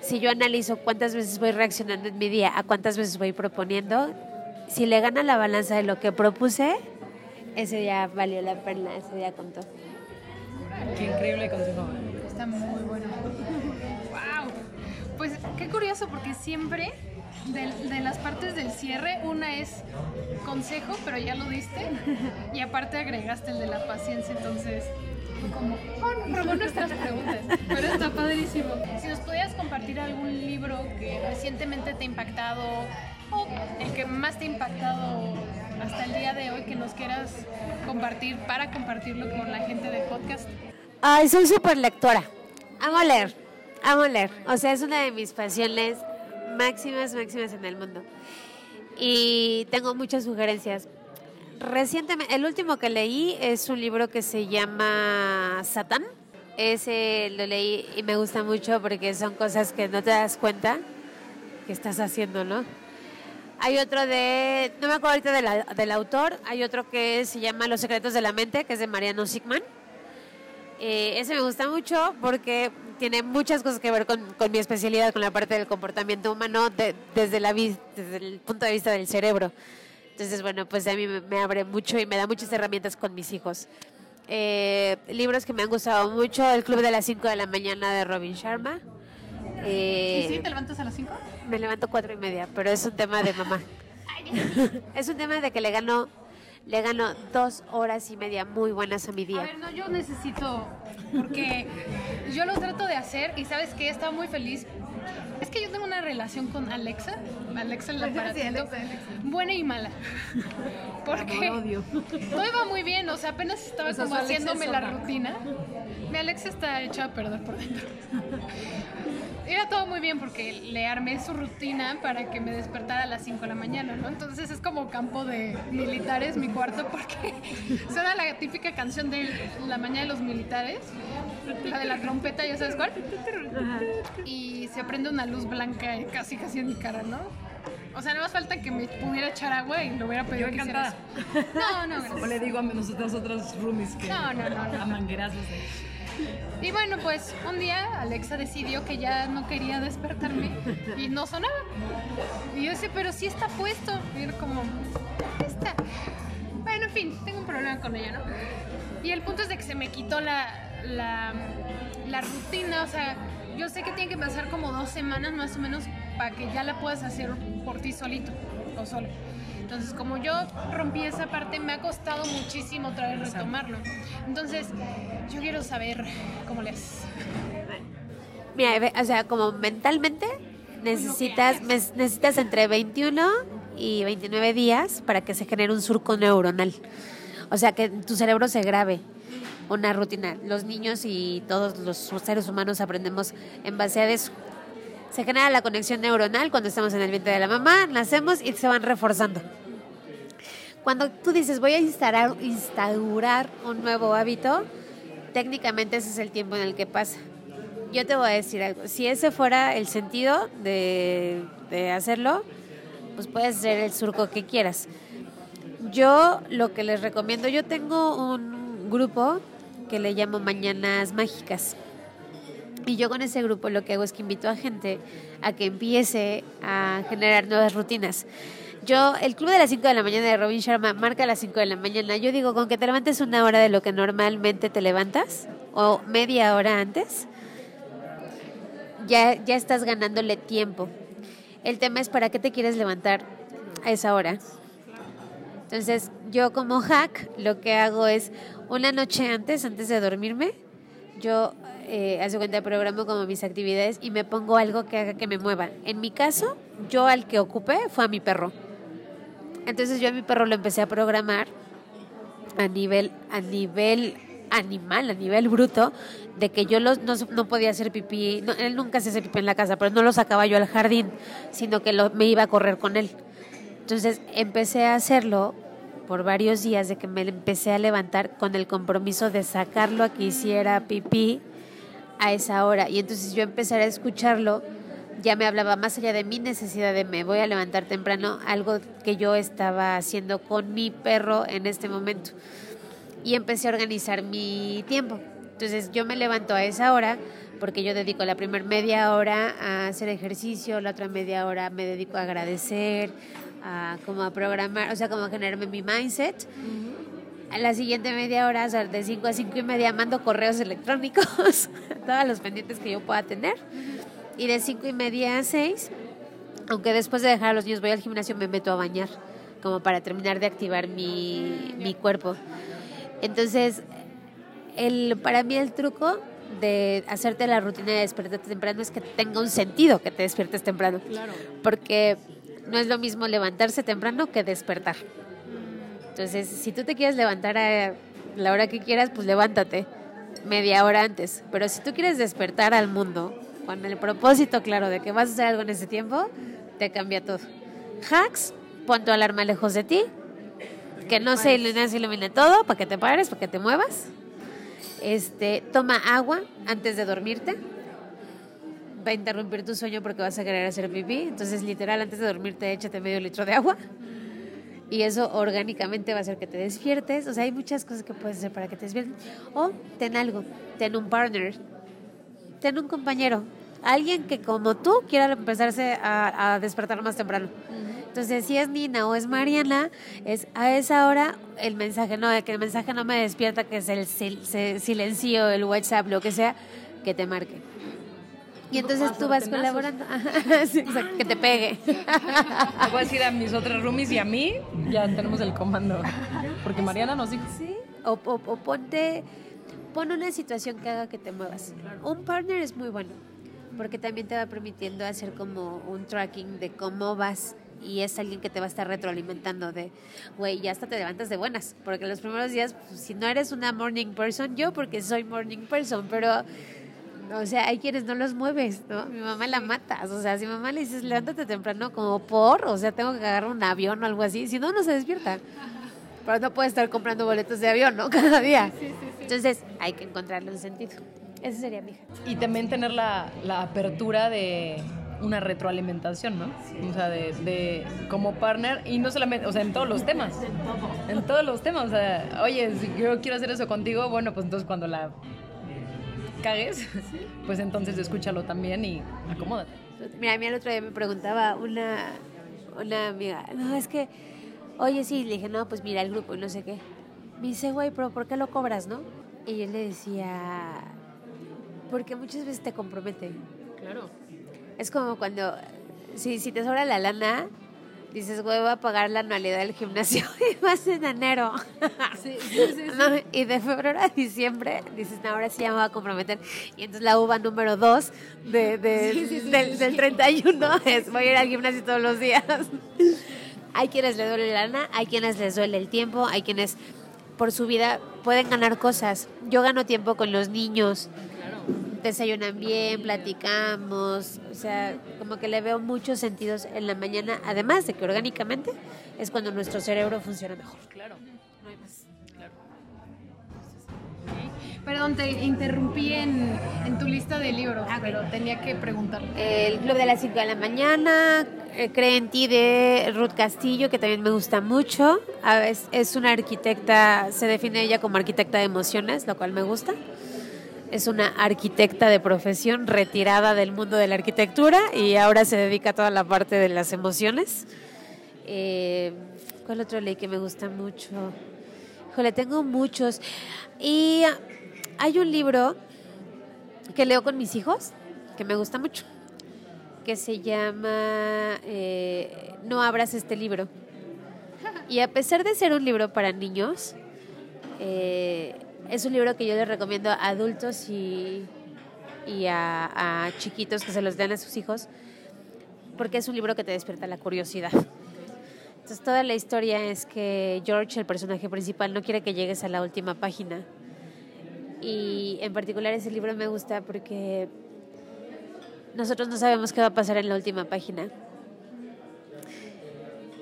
Speaker 3: si yo analizo cuántas veces voy reaccionando en mi día, a cuántas veces voy proponiendo, si le gana la balanza de lo que propuse, ese día valió la pena, ese día contó.
Speaker 4: Qué increíble consejo.
Speaker 8: Está muy bueno. [LAUGHS] ¡Wow! Pues qué curioso, porque siempre de, de las partes del cierre, una es consejo, pero ya lo diste, y aparte agregaste el de la paciencia, entonces como, oh, robó nuestras preguntas, pero está padrísimo. Si nos pudieras compartir algún libro que recientemente te ha impactado, o el que más te ha impactado hasta el día de hoy, que nos quieras compartir para compartirlo con la gente del podcast.
Speaker 3: Ay, soy súper lectora. Amo leer, amo leer. O sea, es una de mis pasiones máximas, máximas en el mundo. Y tengo muchas sugerencias. Recientemente, el último que leí es un libro que se llama Satán. Ese lo leí y me gusta mucho porque son cosas que no te das cuenta que estás haciendo, ¿no? Hay otro de, no me acuerdo ahorita de la- del autor, hay otro que se llama Los secretos de la mente, que es de Mariano Sigman. Eh, ese me gusta mucho porque tiene muchas cosas que ver con, con mi especialidad, con la parte del comportamiento humano de- desde, la, desde el punto de vista del cerebro. Entonces, bueno, pues a mí me, me abre mucho y me da muchas herramientas con mis hijos. Eh, libros que me han gustado mucho, El Club de las 5 de la mañana de Robin Sharma. Eh,
Speaker 8: ¿Y sí? ¿Te levantas a las 5?
Speaker 3: me levanto cuatro y media, pero es un tema de mamá. [LAUGHS] es un tema de que le gano, le gano dos horas y media muy buenas a mi
Speaker 8: A
Speaker 3: día.
Speaker 8: ver, no, yo necesito, porque yo lo trato de hacer y sabes que estaba muy feliz. Es que yo tengo una relación con Alexa, Alexa el aparatito, buena y mala. [LAUGHS] Porque [LAUGHS] todo iba muy bien, o sea, apenas estaba como haciéndome la rutina. Mi Alexa está hecha a perder por dentro. Iba todo muy bien porque le armé su rutina para que me despertara a las 5 de la mañana, ¿no? Entonces es como campo de militares mi cuarto [LAUGHS] porque suena la típica canción de la mañana de los militares, la de la trompeta, ¿ya sabes cuál? Y se prende una luz blanca casi casi en mi cara, ¿no? O sea, no más falta que me pudiera echar agua y lo hubiera pedido
Speaker 4: Yo
Speaker 8: que hiciera
Speaker 4: encantada.
Speaker 8: eso. No, no, [LAUGHS] gracias.
Speaker 4: O le digo a nosotros otros roomies que
Speaker 8: No, no, no, no.
Speaker 4: a manguerazos de...
Speaker 8: Y bueno, pues un día Alexa decidió que ya no quería despertarme y no sonaba. Y yo decía, pero sí está puesto. Y era como, está. Bueno, en fin, tengo un problema con ella, ¿no? Y el punto es de que se me quitó la, la, la rutina, o sea, yo sé que tiene que pasar como dos semanas más o menos para que ya la puedas hacer por ti solito o solo. Entonces, como yo rompí esa parte, me ha costado muchísimo otra vez retomarlo. Entonces, yo quiero saber cómo le haces.
Speaker 3: Mira, o sea, como mentalmente necesitas, mes- necesitas entre 21 y 29 días para que se genere un surco neuronal. O sea, que tu cerebro se grabe una rutina. Los niños y todos los seres humanos aprendemos en base a eso. Se genera la conexión neuronal cuando estamos en el vientre de la mamá, nacemos y se van reforzando. Cuando tú dices voy a instaurar, instaurar un nuevo hábito, técnicamente ese es el tiempo en el que pasa. Yo te voy a decir algo, si ese fuera el sentido de, de hacerlo, pues puedes hacer el surco que quieras. Yo lo que les recomiendo, yo tengo un grupo que le llamo Mañanas Mágicas. Y yo con ese grupo lo que hago es que invito a gente a que empiece a generar nuevas rutinas. Yo, el club de las 5 de la mañana de Robin Sharma marca a las 5 de la mañana. Yo digo, con que te levantes una hora de lo que normalmente te levantas, o media hora antes, ya, ya estás ganándole tiempo. El tema es para qué te quieres levantar a esa hora. Entonces, yo como hack lo que hago es una noche antes, antes de dormirme, yo eh, hace cuenta programo como mis actividades y me pongo algo que haga que me mueva. En mi caso, yo al que ocupé fue a mi perro. Entonces yo a mi perro lo empecé a programar a nivel, a nivel animal, a nivel bruto, de que yo los, no, no podía hacer pipí, no, él nunca se hace pipí en la casa, pero no lo sacaba yo al jardín, sino que lo, me iba a correr con él. Entonces empecé a hacerlo por varios días de que me empecé a levantar con el compromiso de sacarlo a que hiciera pipí a esa hora. Y entonces yo empecé a escucharlo, ya me hablaba más allá de mi necesidad de me voy a levantar temprano, algo que yo estaba haciendo con mi perro en este momento. Y empecé a organizar mi tiempo. Entonces yo me levanto a esa hora porque yo dedico la primera media hora a hacer ejercicio, la otra media hora me dedico a agradecer, a como a programar, o sea, como a generarme mi mindset. A la siguiente media hora, o sea, de 5 a 5 y media, mando correos electrónicos, [LAUGHS] todos los pendientes que yo pueda tener. Y de 5 y media a 6, aunque después de dejar a los niños voy al gimnasio, me meto a bañar, como para terminar de activar mi, mi cuerpo. Entonces, el, para mí el truco de hacerte la rutina de despertarte temprano es que tenga un sentido que te despiertes temprano.
Speaker 4: Claro.
Speaker 3: Porque no es lo mismo levantarse temprano que despertar. Entonces, si tú te quieres levantar a la hora que quieras, pues levántate media hora antes. Pero si tú quieres despertar al mundo con el propósito claro de que vas a hacer algo en ese tiempo, te cambia todo. Hacks, pon tu alarma lejos de ti, que no se, no se ilumine todo, para que te pares, para que te muevas. Este, toma agua antes de dormirte. Va a interrumpir tu sueño porque vas a querer hacer pipí. Entonces, literal, antes de dormirte, échate medio litro de agua. Y eso orgánicamente va a hacer que te despiertes. O sea, hay muchas cosas que puedes hacer para que te despiertes. O ten algo, ten un partner, ten un compañero, alguien que como tú quiera empezarse a, a despertar más temprano. Entonces, si es Nina o es Mariana, es a esa hora el mensaje, no, que el mensaje no me despierta, que es el sil- silencio, el WhatsApp, lo que sea, que te marque. Y entonces tú vas colaborando. [LAUGHS] Sí, exacto, que te pegue. [LAUGHS]
Speaker 4: Voy a decir a mis otras roomies y a mí, ya tenemos el comando. Porque Mariana nos dijo.
Speaker 3: Sí. O, o- o ponte, pon una situación que haga que te muevas. Un partner es muy bueno, porque también te va permitiendo hacer como un tracking de cómo vas y es alguien que te va a estar retroalimentando de, güey, ya hasta te levantas de buenas, porque los primeros días, pues, si no eres una morning person, yo porque soy morning person, pero O sea, hay quienes no los mueves, ¿no? Mi mamá la matas. O sea, si mamá le dices, levántate temprano, como por, o sea, tengo que agarrar un avión o algo así, si no, no se despierta. Pero no puede estar comprando boletos de avión, ¿no? [LAUGHS] Cada día. Entonces, hay que encontrarle un sentido. Esa sería mi hija.
Speaker 4: Y también tener la, la apertura de una retroalimentación, ¿no? O sea, de, de como partner y no solamente, o sea, en todos los temas. En todos los temas. O sea, oye, si yo quiero hacer eso contigo, bueno, pues entonces cuando la cagues, pues entonces escúchalo también y acomódate.
Speaker 3: Mira, a mí el otro día me preguntaba una, una amiga, no, es que, oye, sí, le dije, no, pues mira el grupo y no sé qué. Me dice, güey, pero ¿por qué lo cobras, no? Y yo le decía, porque muchas veces te compromete.
Speaker 4: Claro.
Speaker 3: Es como cuando, si, si te sobra la lana, dices, güey, voy a pagar la anualidad del gimnasio [LAUGHS] y vas en enero. No, [LAUGHS] y de febrero a diciembre dices, no, ahora sí ya me voy a comprometer. Y entonces la uva número 2 de, de- del, del 31 es, voy a ir al gimnasio todos los días. [LAUGHS] Hay quienes les duele la lana, hay quienes les duele el tiempo, hay quienes por su vida pueden ganar cosas. Yo gano tiempo con los niños. Desayunan bien, platicamos, o sea, como que le veo muchos sentidos en la mañana, además de que orgánicamente es cuando nuestro cerebro funciona mejor.
Speaker 4: Claro.
Speaker 8: Perdón, te interrumpí en, en tu lista de libros, pero tenía que preguntar.
Speaker 3: El Club de las 5 de la mañana, eh, Cree en ti de Ruth Castillo, que también me gusta mucho. A veces es una arquitecta, se define ella como arquitecta de emociones, lo cual me gusta. Es una arquitecta de profesión retirada del mundo de la arquitectura y ahora se dedica a toda la parte de las emociones. Eh, ¿Cuál otro ley que me gusta mucho? Híjole, tengo muchos. Y hay un libro que leo con mis hijos que me gusta mucho, que se llama eh, No abras este libro. Y a pesar de ser un libro para niños, eh, es un libro que yo les recomiendo a adultos y, a, a chiquitos que se los den a sus hijos, porque es un libro que te despierta la curiosidad. Entonces toda la historia es que George, el personaje principal, no quiere que llegues a la última página. Y en particular ese libro me gusta porque nosotros no sabemos qué va a pasar en la última página.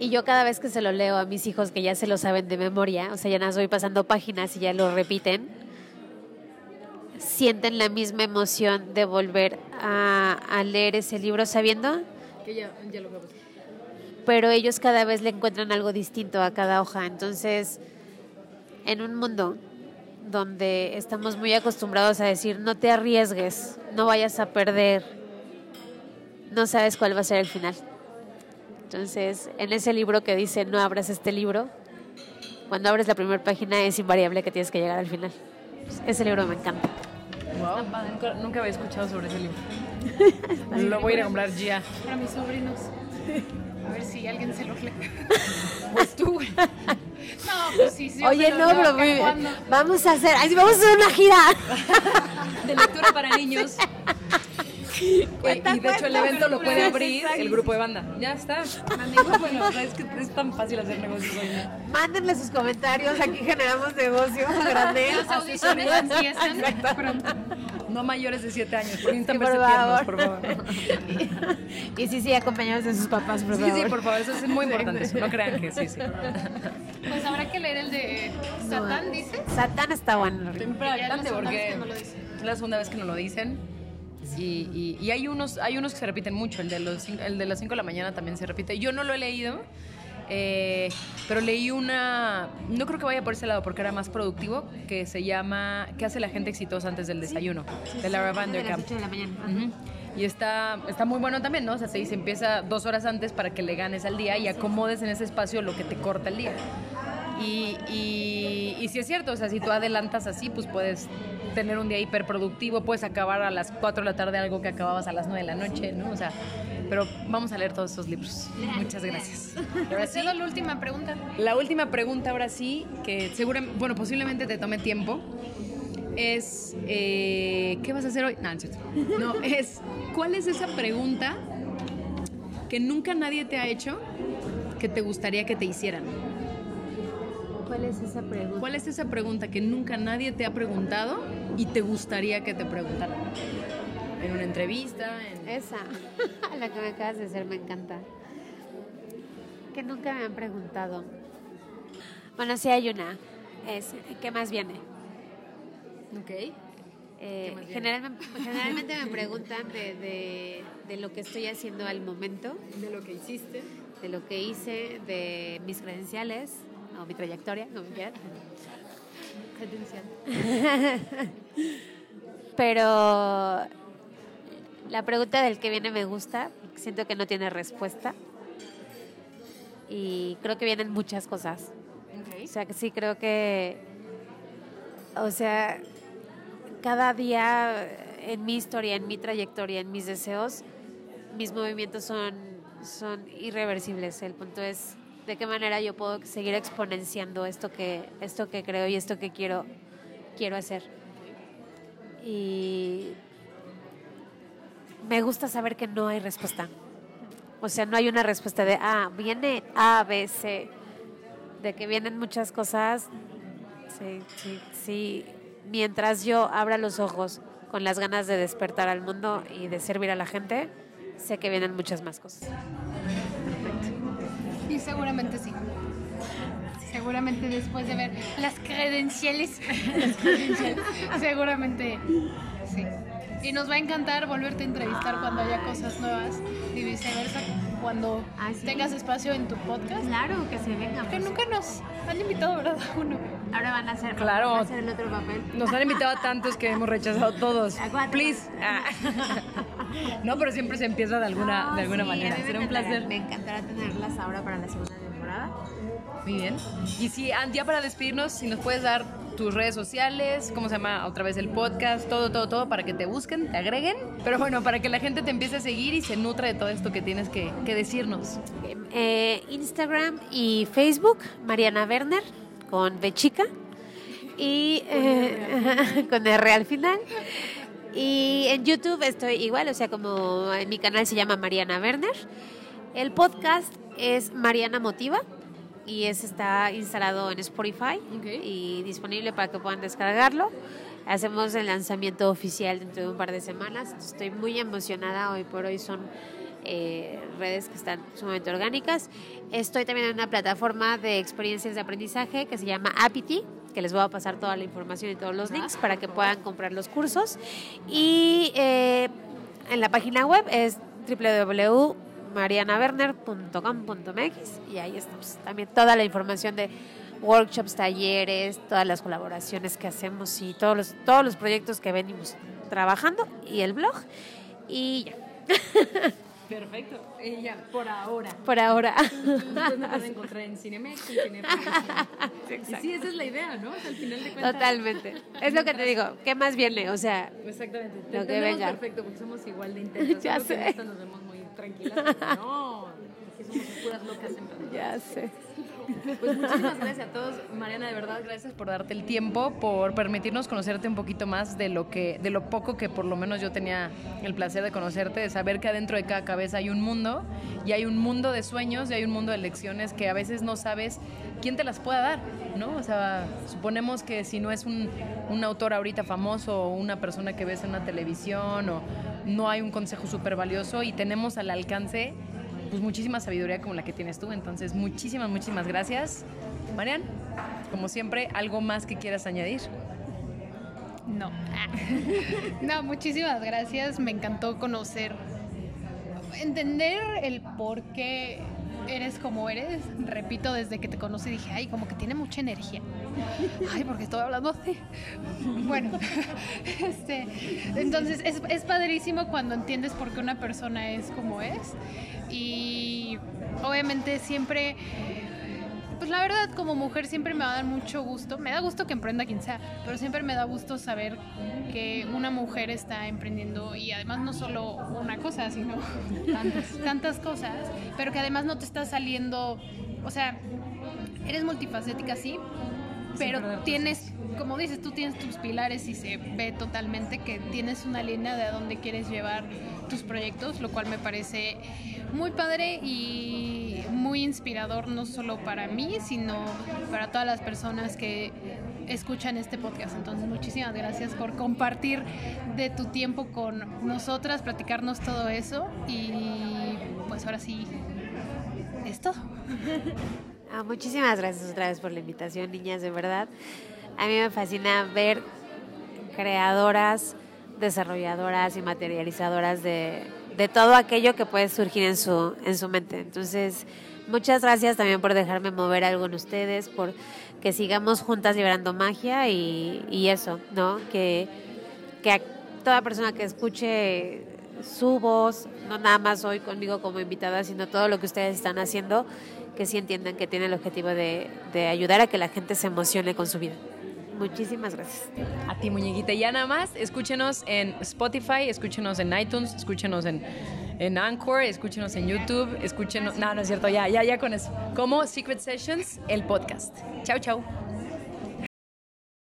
Speaker 3: Y yo cada vez que se lo leo a mis hijos que ya se lo saben de memoria, o sea, ya nada más voy pasando páginas y ya lo repiten, sienten la misma emoción de volver a, a leer ese libro sabiendo
Speaker 4: Que ya, ya lo veo.
Speaker 3: pero ellos cada vez le encuentran algo distinto a cada hoja. Entonces, en un mundo donde estamos muy acostumbrados a decir, no te arriesgues, no vayas a perder, no sabes cuál va a ser el final. Entonces, en ese libro que dice, no abras este libro, cuando abres la primera página es invariable que tienes que llegar al final. Ese libro me encanta.
Speaker 4: Wow. Nunca, nunca había escuchado sobre ese libro. [LAUGHS] lo voy a ir a comprar ya.
Speaker 8: Para mis sobrinos. A ver si alguien se los lee. [LAUGHS]
Speaker 4: Pues tú.
Speaker 8: No, pues sí, sí.
Speaker 3: Oye, no, pero muy- vamos a hacer, vamos a hacer una gira.
Speaker 4: De lectura para niños. [LAUGHS] Y de hecho el evento lo puede abrir el grupo de banda. Ya está. [LAUGHS] Bueno, sea, es que es tan fácil hacer negocios hoy.
Speaker 3: Mándenle sus comentarios, aquí generamos negocio grande. [LAUGHS]
Speaker 8: Las audiciones empiezan pronto.
Speaker 4: No mayores de 7 años, porque
Speaker 3: por favor.
Speaker 4: por favor.
Speaker 3: Y sí, sí, acompañados de sus papás, por
Speaker 4: Sí,
Speaker 3: favor.
Speaker 4: sí, por favor, eso es muy importante. No crean que sí, sí.
Speaker 8: Pues habrá que leer el de Satán, dices.
Speaker 3: Satán está bueno.
Speaker 4: Siempre
Speaker 8: Ya es la segunda vez
Speaker 4: porque
Speaker 8: que no lo dicen.
Speaker 4: Y, y- y hay, unos, hay unos que se repiten mucho. El de, los, el de las 5 de la mañana también se repite. Yo no lo he leído, eh, pero leí una. No creo que vaya por ese lado porque era más productivo. Que se llama ¿Qué hace la gente exitosa antes del desayuno? de Laura
Speaker 3: De las
Speaker 4: Vanderkamp.
Speaker 3: 8 de la mañana.
Speaker 4: Ujú. Y está, está muy bueno también, ¿no? O sea, se dice, empieza dos horas antes para que le ganes al día y acomodes en ese espacio lo que te corta el día. Y, y, y sí es cierto, o sea, si tú adelantas así, pues puedes tener un día hiperproductivo, puedes acabar a las 4 de la tarde algo que acababas a las 9 de la noche, ¿no? O sea, pero vamos a leer todos esos libros. Muchas gracias. Ahora sí,
Speaker 8: la última pregunta.
Speaker 4: la última pregunta ahora sí, que seguramente, bueno, posiblemente te tome tiempo, es, eh, ¿qué vas a hacer hoy? No, no. No, [LAUGHS] es, ¿cuál es esa pregunta que nunca nadie te ha hecho que te gustaría que te hicieran?
Speaker 3: ¿Cuál es esa pregunta?
Speaker 4: ¿Cuál es esa pregunta que nunca nadie te ha preguntado y te gustaría que te preguntaran? En una entrevista, en...
Speaker 3: Esa, [LAUGHS] la que me acabas de hacer me encanta. Que nunca me han preguntado. Bueno, sí hay una. Es, ¿qué más viene?
Speaker 4: Ok.
Speaker 3: Eh, generalmente, generalmente me [LAUGHS] preguntan de, de- de lo que estoy haciendo al momento,
Speaker 4: De lo que hiciste.
Speaker 3: de lo que hice, de mis credenciales o mi trayectoria, como quieran. [LAUGHS] Pero la pregunta del que viene me gusta, siento que no tiene respuesta. Y creo que vienen muchas cosas. O sea, que sí creo que, o sea, cada día en mi historia, en mi trayectoria, en mis deseos, mis movimientos son, son irreversibles. El punto es de qué manera yo puedo seguir exponenciando esto que, esto que creo y esto que quiero, quiero hacer. Y me gusta saber que no hay respuesta. O sea, no hay una respuesta de, ah, viene A, B, C. De que vienen muchas cosas. Sí, sí, sí. Mientras yo abra los ojos con las ganas de despertar al mundo y de servir a la gente, sé que vienen muchas más cosas.
Speaker 8: Seguramente sí. Seguramente después de ver las credenciales, [LAUGHS] las credenciales, seguramente sí. Y nos va a encantar volverte a entrevistar cuando haya cosas nuevas y viceversa, cuando
Speaker 3: Ah, sí.
Speaker 8: tengas espacio en tu podcast.
Speaker 3: Claro, que se venga.
Speaker 8: Que nunca nos han invitado, ¿verdad? [LAUGHS] Uno.
Speaker 3: Ahora van a hacer,
Speaker 4: Claro.
Speaker 3: van a hacer el otro papel.
Speaker 4: Nos han invitado a tantos que hemos rechazado todos.
Speaker 3: A cuatro.
Speaker 4: Please. Ah. [LAUGHS] No, pero siempre se empieza de alguna,
Speaker 3: No,
Speaker 4: de alguna
Speaker 3: sí,
Speaker 4: manera. Será un placer.
Speaker 3: Me encantará tenerlas ahora para la segunda temporada.
Speaker 4: Muy bien. Y si, ya para despedirnos, si nos puedes dar tus redes sociales, cómo se llama otra vez el podcast, todo, todo, todo, para que te busquen, te agreguen. Pero bueno, para que la gente te empiece a seguir y se nutra de todo esto que tienes que, que decirnos.
Speaker 3: Eh, Instagram y Facebook, Mariana Werner, con B chica. Y eh, [LAUGHS] con R al final. Y en YouTube estoy igual, o sea, como en mi canal se llama Mariana Werner. El podcast es Mariana Motiva y ese está instalado en Spotify y disponible para que puedan descargarlo. Hacemos el lanzamiento oficial dentro de un par de semanas. Estoy muy emocionada. Hoy por hoy son eh, redes que están sumamente orgánicas. Estoy también en una plataforma de experiencias de aprendizaje que se llama Apity, que les voy a pasar toda la información y todos los links para que puedan comprar los cursos. Y eh, en la página web es www.marianawerner.com.mx y ahí estamos. También toda la información de workshops, talleres, todas las colaboraciones que hacemos y todos los, todos los proyectos que venimos trabajando y el blog. Y ya, [LAUGHS]
Speaker 4: Perfecto. Ya, por ahora.
Speaker 3: por ahora.
Speaker 4: Después me pueden encontrar en Cinemex, en Cinemex. [LAUGHS] Y sí, esa es la idea, ¿no? Al final de cuentas.
Speaker 3: Totalmente. Es lo que te digo. ¿Qué más viene? O sea,
Speaker 4: Exactamente.
Speaker 3: Lo que venga.
Speaker 4: perfecto porque somos igual de intensos. [LAUGHS]
Speaker 3: Ya
Speaker 4: que en
Speaker 3: sé.
Speaker 4: esta nos vemos muy tranquilas. No, aquí somos puras locas en realidad.
Speaker 3: ya sé.
Speaker 4: Pues muchísimas gracias a todos. Mariana, de verdad, gracias por darte el tiempo, por permitirnos conocerte un poquito más de lo que, de lo poco que por lo menos yo tenía el placer de conocerte, de saber que adentro de cada cabeza hay un mundo y hay un mundo de sueños y hay un mundo de lecciones que a veces no sabes quién te las pueda dar, ¿no? O sea, suponemos que si no es un, un autor ahorita famoso o una persona que ves en una televisión o no hay un consejo súper valioso y tenemos al alcance pues muchísima sabiduría como la que tienes tú. Entonces, muchísimas, muchísimas gracias. Marian, como siempre, ¿algo más que quieras añadir?
Speaker 8: No. [LAUGHS] No, muchísimas gracias. Me encantó conocer, entender el por qué eres como eres. Repito, desde que te conocí dije, ay, como que tiene mucha energía. Ay, porque estoy hablando así. Bueno, [LAUGHS] este, entonces es, es padrísimo cuando entiendes por qué una persona es como es. Y obviamente siempre pues la verdad, como mujer siempre me va a dar mucho gusto. Me da gusto que emprenda quien sea, pero siempre me da gusto saber que una mujer está emprendiendo y además no solo una cosa, sino [LAUGHS] tantas, tantas cosas, pero que además no te está saliendo, o sea, eres multifacética, sí, pero tienes como dices, tú tienes tus pilares y se ve totalmente que tienes una línea de a dónde quieres llevar tus proyectos, lo cual me parece muy padre y muy inspirador, no solo para mí, sino para todas las personas que escuchan este podcast. Entonces, muchísimas gracias por compartir de tu tiempo con nosotras, platicarnos todo eso y pues ahora sí, es todo.
Speaker 3: Ah, muchísimas gracias otra vez por la invitación, niñas, de verdad. A mí me fascina ver creadoras, desarrolladoras y materializadoras de, todo aquello que puede surgir en su, en su mente. Entonces, muchas gracias también por dejarme mover algo en ustedes, por que sigamos juntas liberando magia y, eso, ¿no? Que, que a toda persona que escuche su voz, no nada más hoy conmigo como invitada, sino todo lo que ustedes están haciendo, que sí entiendan que tiene el objetivo de ayudar a que la gente se emocione con su vida. Muchísimas gracias.
Speaker 4: A ti, muñequita. Ya nada más, escúchenos en Spotify, escúchenos en iTunes, escúchenos en, en Anchor, escúchenos en YouTube, escúchenos... No, no es cierto, ya, ya, ya con eso. Como Secret Sessions, el podcast. Chau, chau.